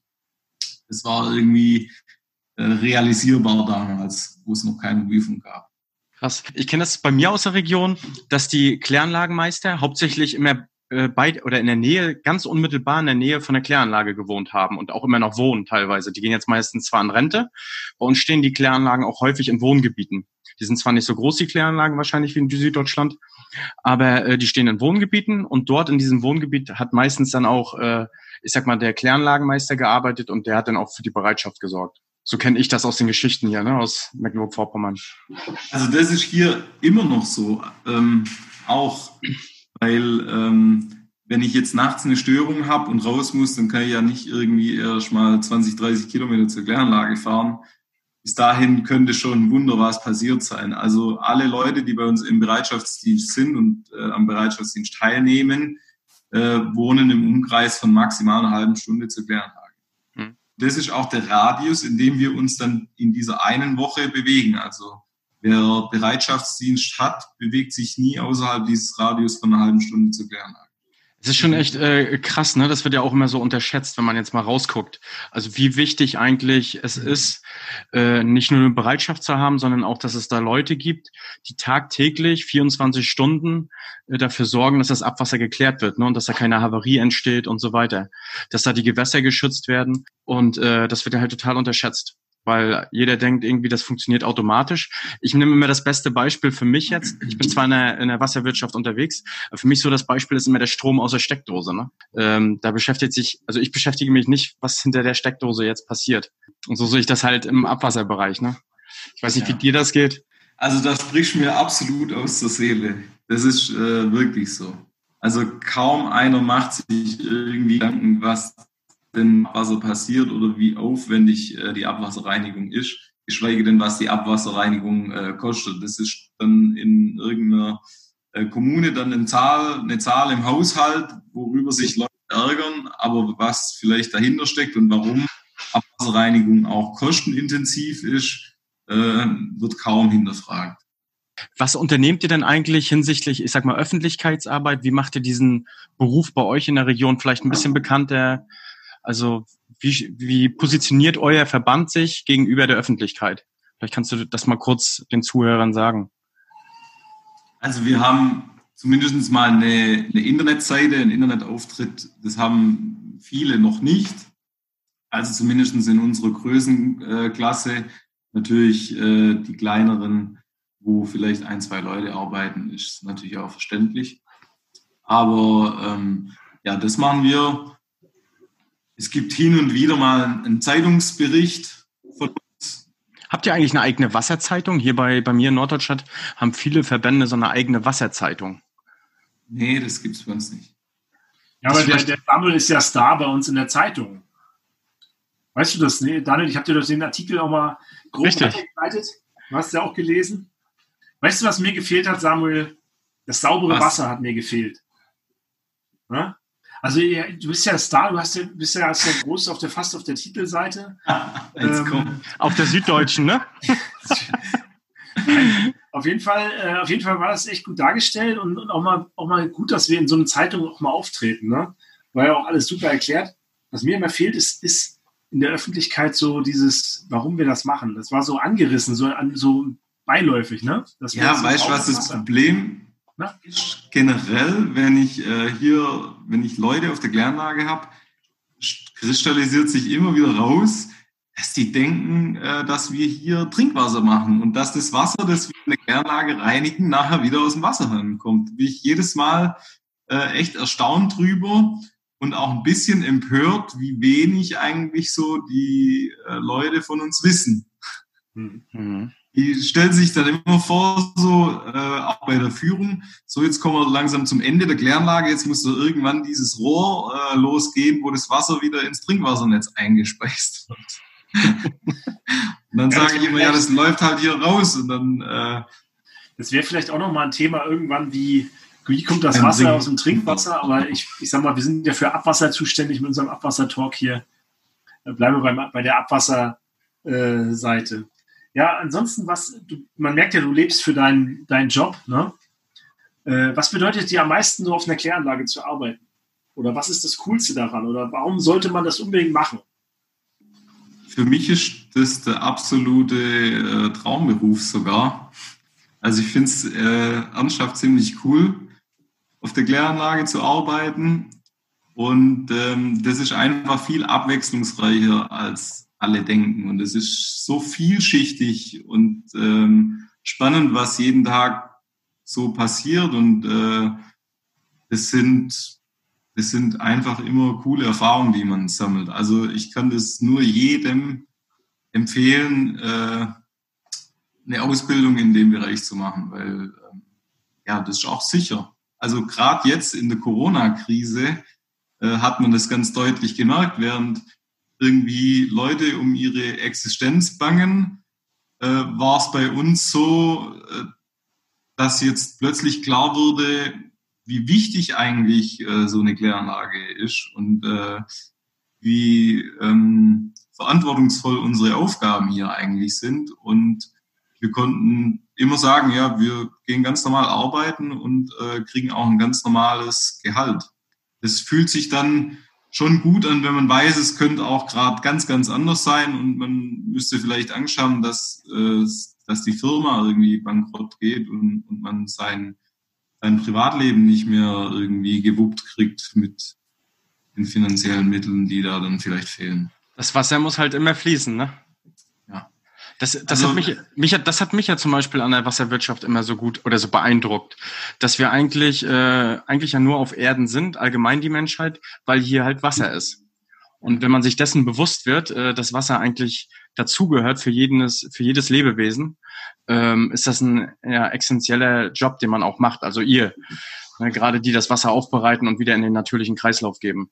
Das war irgendwie äh, realisierbar damals, wo es noch keinen Mobilfunk gab. Krass. Ich kenne das bei mir aus der Region, dass die Kläranlagenmeister hauptsächlich immer äh, bei oder in der Nähe, ganz unmittelbar in der Nähe von der Kläranlage gewohnt haben und auch immer noch wohnen teilweise. Die gehen jetzt meistens zwar in Rente, bei uns stehen die Kläranlagen auch häufig in Wohngebieten. Die sind zwar nicht so groß, die Kläranlagen wahrscheinlich wie in Süddeutschland, aber äh, die stehen in Wohngebieten und dort in diesem Wohngebiet hat meistens dann auch, äh, ich sag mal, der Kläranlagenmeister gearbeitet und der hat dann auch für die Bereitschaft gesorgt. So kenne ich das aus den Geschichten hier, ne, aus Mecklenburg-Vorpommern. Also das ist hier immer noch so. Ähm, auch weil ähm, wenn ich jetzt nachts eine Störung habe und raus muss, dann kann ich ja nicht irgendwie erst mal 20, 30 Kilometer zur Kläranlage fahren. Bis dahin könnte schon ein Wunder was passiert sein. Also alle Leute, die bei uns im Bereitschaftsdienst sind und äh, am Bereitschaftsdienst teilnehmen, äh, wohnen im Umkreis von maximal einer halben Stunde zur Kläranlage das ist auch der Radius, in dem wir uns dann in dieser einen Woche bewegen. Also wer Bereitschaftsdienst hat, bewegt sich nie außerhalb dieses Radius von einer halben Stunde zur Kläranlage. Es ist schon echt äh, krass, ne? Das wird ja auch immer so unterschätzt, wenn man jetzt mal rausguckt. Also wie wichtig eigentlich es mhm. ist, äh, nicht nur eine Bereitschaft zu haben, sondern auch, dass es da Leute gibt, die tagtäglich 24 Stunden äh, dafür sorgen, dass das Abwasser geklärt wird, ne? Und dass da keine Havarie entsteht und so weiter. Dass da die Gewässer geschützt werden und äh, das wird ja halt total unterschätzt weil jeder denkt irgendwie, das funktioniert automatisch. Ich nehme immer das beste Beispiel für mich jetzt. Ich bin zwar in der, in der Wasserwirtschaft unterwegs, aber für mich so das Beispiel ist immer der Strom aus der Steckdose. Ne? Ähm, da beschäftigt sich, also ich beschäftige mich nicht, was hinter der Steckdose jetzt passiert. Und so sehe ich das halt im Abwasserbereich. Ne? Ich weiß nicht, ja. wie dir das geht. Also das spricht mir absolut aus der Seele. Das ist äh, wirklich so. Also kaum einer macht sich irgendwie Gedanken, was denn Abwasser passiert oder wie aufwendig äh, die Abwasserreinigung ist, geschweige denn, was die Abwasserreinigung äh, kostet. Das ist dann in irgendeiner äh, Kommune dann eine Zahl, eine Zahl im Haushalt, worüber sich Leute ärgern, aber was vielleicht dahinter steckt und warum Abwasserreinigung auch kostenintensiv ist, äh, wird kaum hinterfragt. Was unternehmt ihr denn eigentlich hinsichtlich, ich sag mal, Öffentlichkeitsarbeit? Wie macht ihr diesen Beruf bei euch in der Region vielleicht ein bisschen bekannter? Also wie, wie positioniert euer Verband sich gegenüber der Öffentlichkeit? Vielleicht kannst du das mal kurz den Zuhörern sagen. Also wir haben zumindest mal eine, eine Internetseite, einen Internetauftritt. Das haben viele noch nicht. Also zumindest in unserer Größenklasse. Natürlich äh, die kleineren, wo vielleicht ein, zwei Leute arbeiten, ist natürlich auch verständlich. Aber ähm, ja, das machen wir. Es gibt hin und wieder mal einen Zeitungsbericht von uns. Habt ihr eigentlich eine eigene Wasserzeitung? Hier bei, bei mir in Norddeutschland haben viele Verbände so eine eigene Wasserzeitung. Nee, das gibt es bei uns nicht. Ja, aber der, der Samuel ist ja Star bei uns in der Zeitung. Weißt du das? Nee, Daniel, ich habe dir den Artikel auch mal grob weitergeleitet. Du hast ja auch gelesen. Weißt du, was mir gefehlt hat, Samuel? Das saubere was? Wasser hat mir gefehlt. Ja? Also du bist ja Star, du hast ja, bist ja, ja groß auf der fast auf der Titelseite. *laughs* ähm, auf der Süddeutschen, ne? *laughs* auf jeden Fall, äh, auf jeden Fall war das echt gut dargestellt und, und, auch mal auch mal gut, dass wir in so einer Zeitung auch mal auftreten. Ne? War ja auch alles super erklärt. Was mir immer fehlt, ist, ist in der Öffentlichkeit so dieses, warum wir das machen. Das war so angerissen, so, so beiläufig, ne? ja, weißt du, was das Problem na, ich generell, wenn ich äh, hier, wenn ich Leute auf der Kläranlage habe, kristallisiert sich immer wieder raus, dass die denken, äh, dass wir hier Trinkwasser machen und dass das Wasser, das wir in der Kläranlage reinigen, nachher wieder aus dem Wasserhahn kommt. Bin ich jedes Mal äh, echt erstaunt drüber und auch ein bisschen empört, wie wenig eigentlich so die äh, Leute von uns wissen. Mhm. Die stellen sich dann immer vor, so äh, auch bei der Führung, so jetzt kommen wir langsam zum Ende der Kläranlage, jetzt muss da irgendwann dieses Rohr äh, losgehen, wo das Wasser wieder ins Trinkwassernetz eingespeist wird. *laughs* und dann ja, sage ich immer, ja, das läuft halt hier raus und dann... Äh, das wäre vielleicht auch nochmal ein Thema irgendwann, wie, wie kommt das Wasser aus dem Trinkwasser, aber ich, ich sag mal, wir sind ja für Abwasser zuständig mit unserem Abwassertalk hier. Bleiben wir bei, bei der Abwasserseite. Ja, ansonsten, was, du, man merkt ja, du lebst für deinen, deinen Job, ne? Äh, was bedeutet dir am meisten, nur auf einer Kläranlage zu arbeiten? Oder was ist das Coolste daran? Oder warum sollte man das unbedingt machen? Für mich ist das der absolute äh, Traumberuf sogar. Also ich finde es äh, ernsthaft ziemlich cool, auf der Kläranlage zu arbeiten. Und ähm, das ist einfach viel abwechslungsreicher als alle denken. Und es ist so vielschichtig und ähm, spannend, was jeden Tag so passiert. Und äh, es sind es sind einfach immer coole Erfahrungen, die man sammelt. Also ich kann das nur jedem empfehlen, äh, eine Ausbildung in dem Bereich zu machen, weil äh, ja, das ist auch sicher. Also gerade jetzt in der Corona-Krise äh, hat man das ganz deutlich gemerkt, während irgendwie Leute um ihre Existenz bangen, äh, war es bei uns so, äh, dass jetzt plötzlich klar wurde, wie wichtig eigentlich äh, so eine Kläranlage ist und äh, wie ähm, verantwortungsvoll unsere Aufgaben hier eigentlich sind. Und wir konnten immer sagen, ja, wir gehen ganz normal arbeiten und äh, kriegen auch ein ganz normales Gehalt. Es fühlt sich dann schon gut an, wenn man weiß, es könnte auch gerade ganz, ganz anders sein und man müsste vielleicht Angst haben, dass, äh, dass die Firma irgendwie bankrott geht und, und man sein, sein Privatleben nicht mehr irgendwie gewuppt kriegt mit den finanziellen Mitteln, die da dann vielleicht fehlen. Das Wasser muss halt immer fließen, ne? Das, das, also, hat mich, mich, hat, das hat mich ja zum Beispiel an der Wasserwirtschaft immer so gut oder so beeindruckt, dass wir eigentlich, äh, eigentlich ja nur auf Erden sind, allgemein die Menschheit, weil hier halt Wasser ist. Und wenn man sich dessen bewusst wird, äh, dass Wasser eigentlich dazugehört für jedes, für jedes Lebewesen, ähm, ist das ein ja, essentieller Job, den man auch macht. Also ihr, ne, gerade die das Wasser aufbereiten und wieder in den natürlichen Kreislauf geben.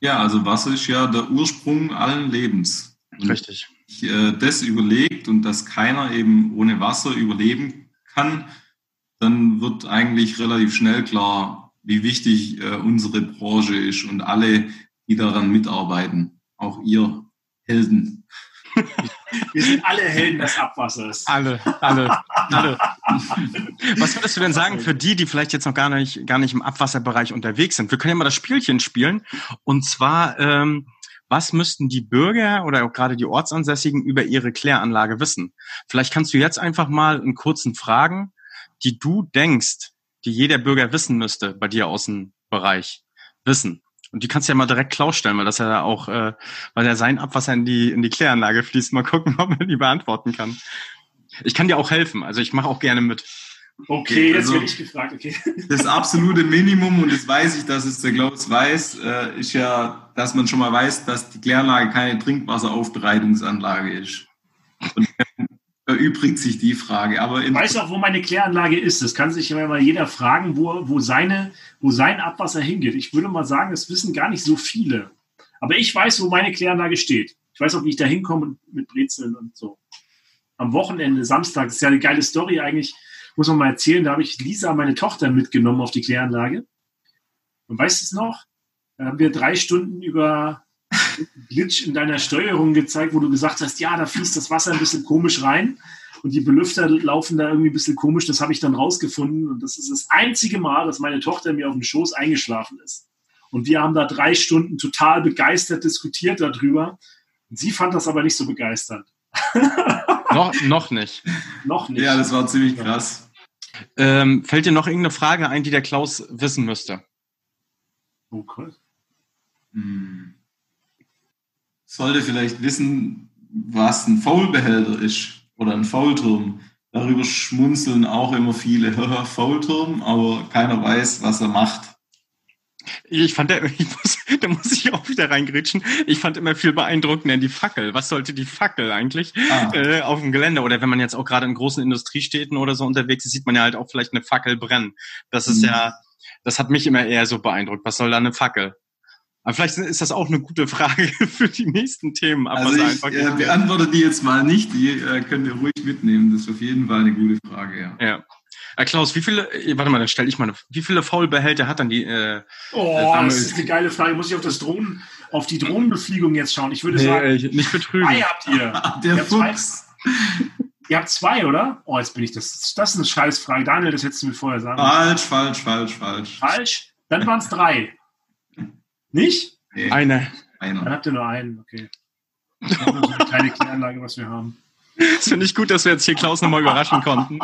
Ja, also Wasser ist ja der Ursprung allen Lebens. Richtig äh, das überlegt und dass keiner eben ohne Wasser überleben kann, dann wird eigentlich relativ schnell klar, wie wichtig äh, unsere Branche ist und alle, die daran mitarbeiten, auch ihr Helden. *laughs* Wir sind alle Helden des Abwassers. Alle, alle, alle. Was würdest du denn sagen für die, die vielleicht jetzt noch gar nicht, gar nicht im Abwasserbereich unterwegs sind? Wir können ja mal das Spielchen spielen. Und zwar ähm, was müssten die Bürger oder auch gerade die Ortsansässigen über ihre Kläranlage wissen? Vielleicht kannst du jetzt einfach mal in kurzen Fragen, die du denkst, die jeder Bürger wissen müsste bei dir aus dem Bereich, wissen. Und die kannst du ja mal direkt Klaus stellen, weil das ja auch, äh, weil er sein Abwasser in die, in die Kläranlage fließt. Mal gucken, *laughs* ob er die beantworten kann. Ich kann dir auch helfen, also ich mache auch gerne mit. Okay, jetzt also, werde ich gefragt, okay. *laughs* Das absolute Minimum, und das weiß ich, dass es der Klaus weiß, äh, ist ja, dass man schon mal weiß, dass die Kläranlage keine Trinkwasseraufbereitungsanlage ist. Und erübrigt sich die Frage. Aber ich weiß auch, wo meine Kläranlage ist. Das kann sich immer mal jeder fragen, wo, wo, seine, wo sein Abwasser hingeht. Ich würde mal sagen, das wissen gar nicht so viele. Aber ich weiß, wo meine Kläranlage steht. Ich weiß auch, wie ich da hinkomme mit Brezeln und so. Am Wochenende, Samstag, das ist ja eine geile Story eigentlich muss man mal erzählen, da habe ich Lisa, meine Tochter, mitgenommen auf die Kläranlage. Und weißt du es noch? Da haben wir drei Stunden über *laughs* Glitch in deiner Steuerung gezeigt, wo du gesagt hast, ja, da fließt das Wasser ein bisschen komisch rein und die Belüfter laufen da irgendwie ein bisschen komisch. Das habe ich dann rausgefunden und das ist das einzige Mal, dass meine Tochter mir auf dem Schoß eingeschlafen ist. Und wir haben da drei Stunden total begeistert diskutiert darüber. Und sie fand das aber nicht so begeisternd. *laughs* noch, noch nicht. noch nicht. Ja, das war ziemlich krass. Ähm, fällt dir noch irgendeine Frage ein, die der Klaus wissen müsste? Okay. Hm. Sollte vielleicht wissen, was ein Faulbehälter ist oder ein Faulturm. Darüber schmunzeln auch immer viele *laughs* Faulturm, aber keiner weiß, was er macht. Ich fand, der, *laughs* ich muss, da muss ich auch wieder reingrätschen. Ich fand immer viel beeindruckender die Fackel. Was sollte die Fackel eigentlich ah. äh, auf dem Gelände? Oder wenn man jetzt auch gerade in großen Industriestädten oder so unterwegs ist, sieht man ja halt auch vielleicht eine Fackel brennen. Das ist mhm. ja, das hat mich immer eher so beeindruckt. Was soll da eine Fackel? Aber vielleicht ist das auch eine gute Frage *laughs* für die nächsten Themen. Aber also ich äh, beantworte die jetzt mal nicht. Die äh, könnt ihr ruhig mitnehmen. Das ist auf jeden Fall eine gute Frage, ja. Ja. Äh, Klaus, wie viele, äh, warte mal, dann stelle ich mal eine, wie viele Faulbehälter hat dann die, äh, Oh, äh, das ist eine geile Frage. Muss ich auf das Drohnen, auf die Drohnenbefliegung jetzt schauen? Ich würde nee, sagen, äh, nicht betrügen. Zwei habt ihr. *laughs* Der ihr Fuchs. Zwei, ihr habt zwei, oder? Oh, jetzt bin ich das. Das ist eine scheiß Frage. Daniel, das hättest du mir vorher sagen Falsch, falsch, falsch, falsch. Falsch? Dann waren es drei. Nicht? Nee. Eine. Einer. Dann habt ihr nur einen, okay. Das ist eine kleine Kläranlage, was wir haben. Das finde ich gut, dass wir jetzt hier Klaus nochmal überraschen konnten.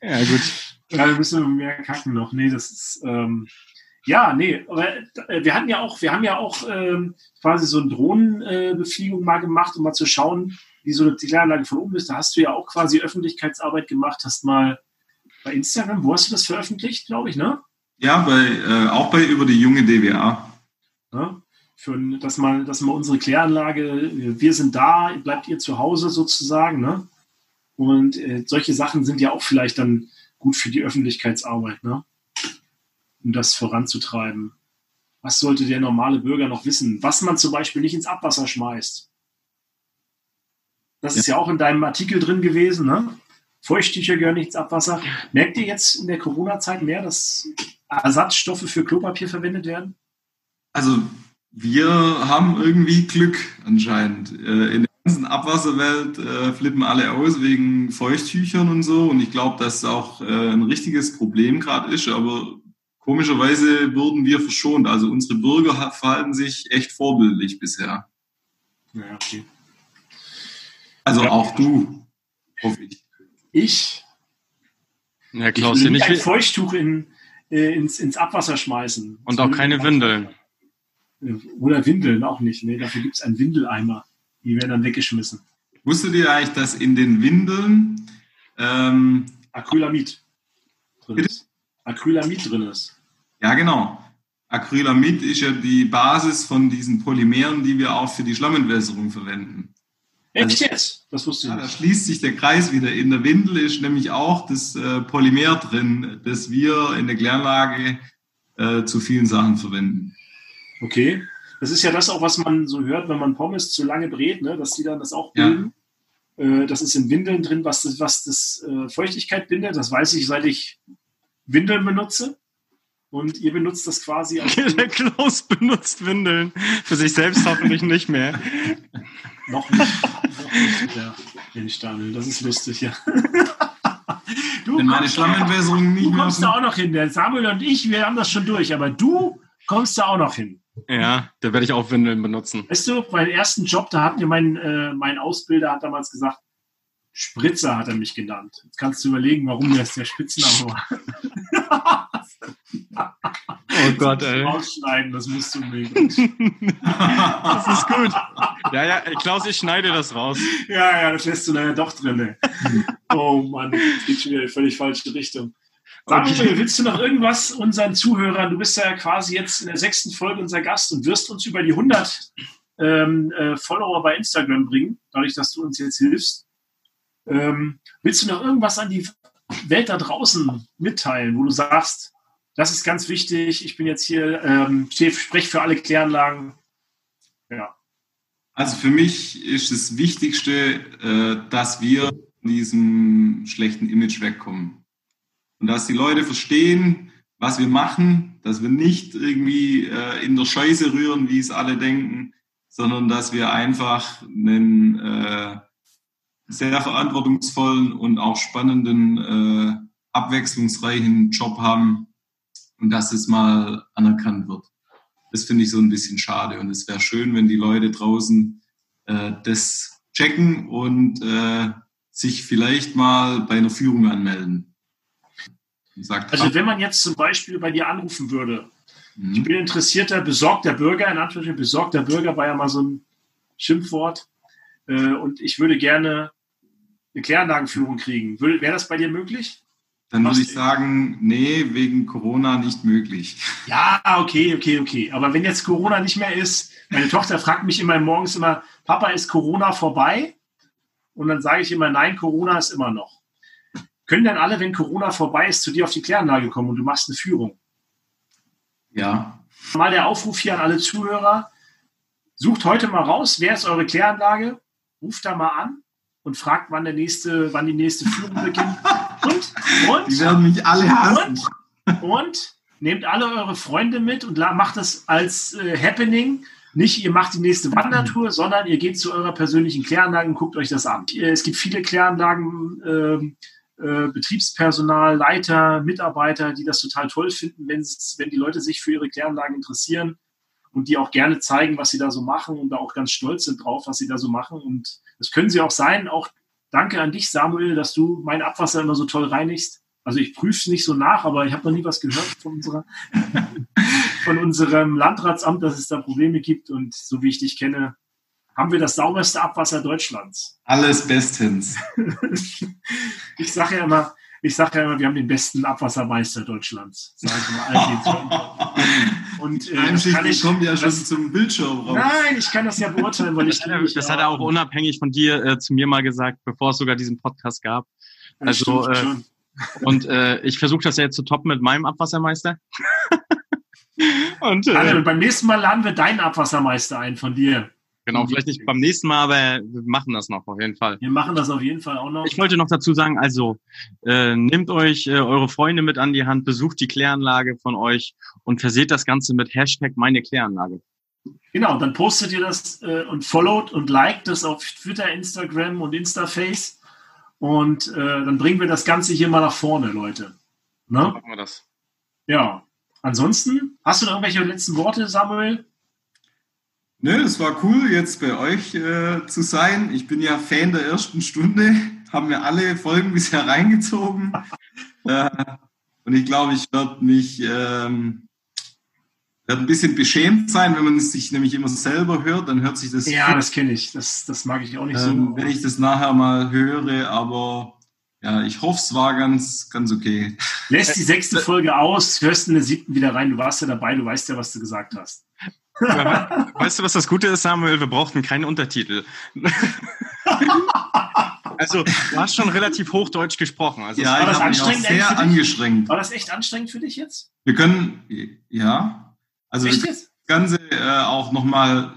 Ja, gut. Ja, wir müssen mehr kacken noch. Nee, das ist, ähm, ja, nee, aber äh, wir hatten ja auch, wir haben ja auch ähm, quasi so eine Drohnenbefliegung äh, mal gemacht, um mal zu schauen, wie so eine Kläranlage von oben ist. Da hast du ja auch quasi Öffentlichkeitsarbeit gemacht, hast mal bei Instagram, wo hast du das veröffentlicht, glaube ich, ne? Ja, bei, äh, auch bei über die junge DWA. Ja, für, dass mal, dass mal unsere Kläranlage, wir sind da, bleibt ihr zu Hause sozusagen, ne? Und äh, solche Sachen sind ja auch vielleicht dann gut für die Öffentlichkeitsarbeit, ne? um das voranzutreiben. Was sollte der normale Bürger noch wissen? Was man zum Beispiel nicht ins Abwasser schmeißt. Das ja. ist ja auch in deinem Artikel drin gewesen, ne? Feuchttücher gehören nicht ins Abwasser. Merkt ihr jetzt in der Corona-Zeit mehr, dass Ersatzstoffe für Klopapier verwendet werden? Also wir haben irgendwie Glück anscheinend. Äh, in ganzen Abwasserwelt äh, flippen alle aus wegen Feuchttüchern und so. Und ich glaube, dass auch äh, ein richtiges Problem gerade ist. Aber komischerweise wurden wir verschont. Also unsere Bürger verhalten sich echt vorbildlich bisher. Ja, okay. Also ja. auch du, hoffe ich. Ich? Ja, Klaus, ich will nicht ein Feuchttuch in, äh, ins, ins Abwasser schmeißen. Und auch keine Windeln. Oder Windeln auch nicht. Nee, dafür gibt es einen Windeleimer. Die werden dann weggeschmissen. Wusstet ihr eigentlich, dass in den Windeln ähm, Acrylamid drin ist? Acrylamid drin ist. Ja, genau. Acrylamid ist ja die Basis von diesen Polymeren, die wir auch für die Schlammentwässerung verwenden. Echt also, jetzt? Das wusste ich ja, nicht. Da schließt sich der Kreis wieder. In der Windel ist nämlich auch das äh, Polymer drin, das wir in der Kläranlage äh, zu vielen Sachen verwenden. Okay. Das ist ja das auch, was man so hört, wenn man Pommes zu lange brät, ne, dass die dann das auch bilden. Ja. Äh, das ist in Windeln drin, was das, was das äh, Feuchtigkeit bindet. Das weiß ich, seit ich Windeln benutze. Und ihr benutzt das quasi als. *laughs* Der Klaus benutzt Windeln. Für sich selbst hoffentlich nicht mehr. *laughs* noch nicht. noch nicht. Ja, Mensch, Daniel, das ist lustig, ja. *laughs* Du Wenn meine Schlammentwässerung nicht Du kommst da auch noch hin. Der Samuel und ich, wir haben das schon durch. Aber du kommst da auch noch hin. Ja, da werde ich auch Windeln benutzen. Weißt du, meinen ersten Job, da hat mir mein, äh, mein Ausbilder hat damals gesagt, Spritzer hat er mich genannt. Jetzt kannst du überlegen, warum das der Spitzname war. oh Gott, ey. Ausschneiden, das musst du unbedingt. das ist gut. Ja, ja, Klaus, ich schneide das raus. Ja, ja, das lässt du leider doch drin. Oh Mann, das geht schon wieder in die völlig falsche Richtung. Samuel, willst du noch irgendwas unseren Zuhörern, du bist ja quasi jetzt in der sechsten Folge unser Gast und wirst uns über die 100 ähm, äh, Follower bei Instagram bringen, dadurch, dass du uns jetzt hilfst. Ähm, willst du noch irgendwas an die Welt da draußen mitteilen, wo du sagst, das ist ganz wichtig, ich bin jetzt hier, ähm, spreche für alle Kläranlagen. Ja. Also für mich ist das Wichtigste, äh, dass wir von diesem schlechten Image wegkommen und dass die Leute verstehen, was wir machen, dass wir nicht irgendwie äh, in der Scheiße rühren, wie es alle denken, sondern dass wir einfach einen äh, sehr verantwortungsvollen und auch spannenden, äh, abwechslungsreichen Job haben und dass es mal anerkannt wird. Das finde ich so ein bisschen schade und es wäre schön, wenn die Leute draußen äh, das checken und äh, sich vielleicht mal bei einer Führung anmelden. Sagt, also wenn man jetzt zum Beispiel bei dir anrufen würde, mhm. ich bin interessierter, besorgter Bürger, in Anführungsstrichen besorgter Bürger war ja mal so ein Schimpfwort, äh, und ich würde gerne eine Kläranlagenführung kriegen. Wäre das bei dir möglich? Dann würde ich sagen, nee, wegen Corona nicht möglich. Ja, okay, okay, okay. Aber wenn jetzt Corona nicht mehr ist, meine Tochter fragt mich immer morgens immer, Papa, ist Corona vorbei? Und dann sage ich immer, nein, Corona ist immer noch. Können dann alle, wenn Corona vorbei ist, zu dir auf die Kläranlage kommen und du machst eine Führung? Ja. Mal der Aufruf hier an alle Zuhörer. Sucht heute mal raus, wer ist eure Kläranlage? Ruft da mal an und fragt, wann, der nächste, wann die nächste Führung beginnt. Und, und, Die werden mich alle hassen. und, und nehmt alle eure Freunde mit und macht das als äh, Happening. Nicht, ihr macht die nächste Wandertour, sondern ihr geht zu eurer persönlichen Kläranlage und guckt euch das an. Äh, Es gibt viele Kläranlagen, ähm, äh, Betriebspersonal, Leiter, Mitarbeiter, die das total toll finden, wenn, die Leute sich für ihre Kläranlagen interessieren und die auch gerne zeigen, was sie da so machen und da auch ganz stolz sind drauf, was sie da so machen. Und das können sie auch sein. Auch danke an dich, Samuel, dass du mein Abwasser immer so toll reinigst. Also ich prüfe es nicht so nach, aber ich habe noch nie was gehört von, unserer, *laughs* von unserem Landratsamt, dass es da Probleme gibt. Und so wie ich dich kenne, haben wir das sauberste Abwasser Deutschlands. Alles bestens. *laughs* Ich sage ja immer, ich sage ja immer, wir haben den besten Abwassermeister Deutschlands. Sag ich Zuhörern. Und äh, kann ich, kommt ja schon das, zum Bildschirm raus. Nein, ich kann das ja beurteilen, weil ich Das hat, er, das hat er auch unabhängig von dir äh, zu mir mal gesagt, bevor es sogar diesen Podcast gab. Also, Stimmt äh, schon. Und äh, ich versuche das ja jetzt zu toppen mit meinem Abwassermeister. *laughs* Und äh, beim nächsten Mal laden wir deinen Abwassermeister ein von dir. Genau, vielleicht nicht beim nächsten Mal, aber wir machen das noch auf jeden Fall. Wir machen das auf jeden Fall auch noch. Ich wollte noch dazu sagen, also äh, nehmt euch äh, eure Freunde mit an die Hand, besucht die Kläranlage von euch und verseht das Ganze mit Hashtag meine Kläranlage. Genau, dann postet ihr das äh, und followt und liked das auf Twitter, Instagram und Instaface. Und äh, dann bringen wir das Ganze hier mal nach vorne, Leute. Ne? Machen wir das. Ja. Ansonsten, hast du noch irgendwelche letzten Worte, Samuel? Nö, es war cool, jetzt bei euch äh, zu sein. Ich bin ja Fan der ersten Stunde, *laughs* haben mir alle Folgen bisher reingezogen. *laughs* äh, und ich glaube, ich werde mich ähm, werd ein bisschen beschämt sein, wenn man es sich nämlich immer selber hört, dann hört sich das, Ja, das kenne ich. Das, das mag ich auch nicht ähm, so. wenn ich das nachher mal höre, aber ja, ich hoffe, es war ganz, ganz okay. Lässt die sechste *laughs* Folge aus, hörst in der siebten wieder rein. Du warst ja dabei, du weißt ja, was du gesagt hast. Weißt du, was das Gute ist, Samuel? Wir brauchten keinen Untertitel. *laughs* also, du hast schon relativ Hochdeutsch gesprochen. Also, Ja, war das anstrengend sehr angestrengt. War das echt anstrengend für dich jetzt? Wir können, ja, also Echt wir jetzt? können das Ganze äh, auch nochmal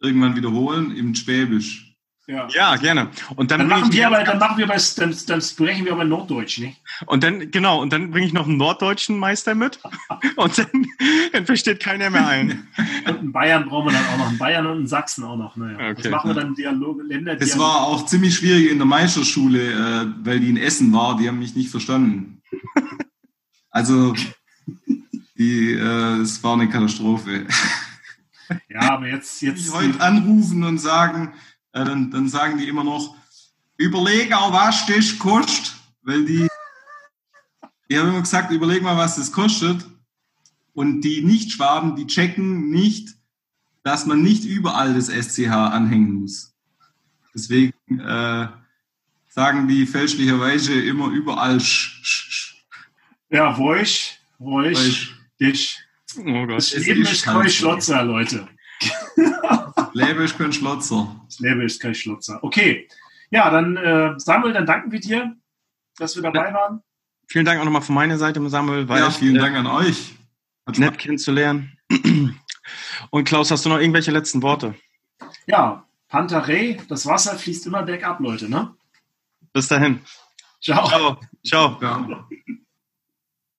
irgendwann wiederholen im Schwäbisch. Ja. ja, gerne. Und dann, Dann machen wir aber, dann machen wir bei, dann, dann sprechen wir aber Norddeutsch, nicht? und dann, genau, und dann bringe ich noch einen norddeutschen Meister mit. *laughs* Und dann, dann versteht keiner mehr ein. Und in Bayern brauchen wir dann auch noch. In Bayern und in Sachsen auch noch. Naja, das Okay. machen wir dann Dialoge, Länder. Es war auch ziemlich schwierig in der Meisterschule, äh, weil die in Essen war, die haben mich nicht verstanden. *laughs* Also, die, äh, es war eine Katastrophe. Ja, aber jetzt, jetzt ich heute anrufen und sagen, äh, dann, dann sagen die immer noch, überleg auch, was das kostet, weil die, die haben immer gesagt, überleg mal, was das kostet. Und die Nicht-Schwaben, die checken nicht, dass man nicht überall das SCH anhängen muss. Deswegen äh, sagen die fälschlicherweise immer überall sch, sch, sch. ja, ruhig, ruhig, Ruhig. dich. Oh Das Gott. Es Leben ist ist halt *laughs* kein so. Schlotzer, Leute. Lebe ich kein Schlotzer. Das Leben ist kein Schlotzer. Okay. Ja, dann, äh, Samuel, dann danken wir dir, dass wir dabei waren. Vielen Dank auch nochmal von meiner Seite, Samuel. Ja, vielen äh, Dank an euch. Hat Nett kennenzulernen. *clears throat* Und Klaus, hast du noch irgendwelche letzten Worte? Ja, Pantarei, das Wasser fließt immer bergab, Leute, ne? Bis dahin. Ciao. Ciao. Ciao. Ja.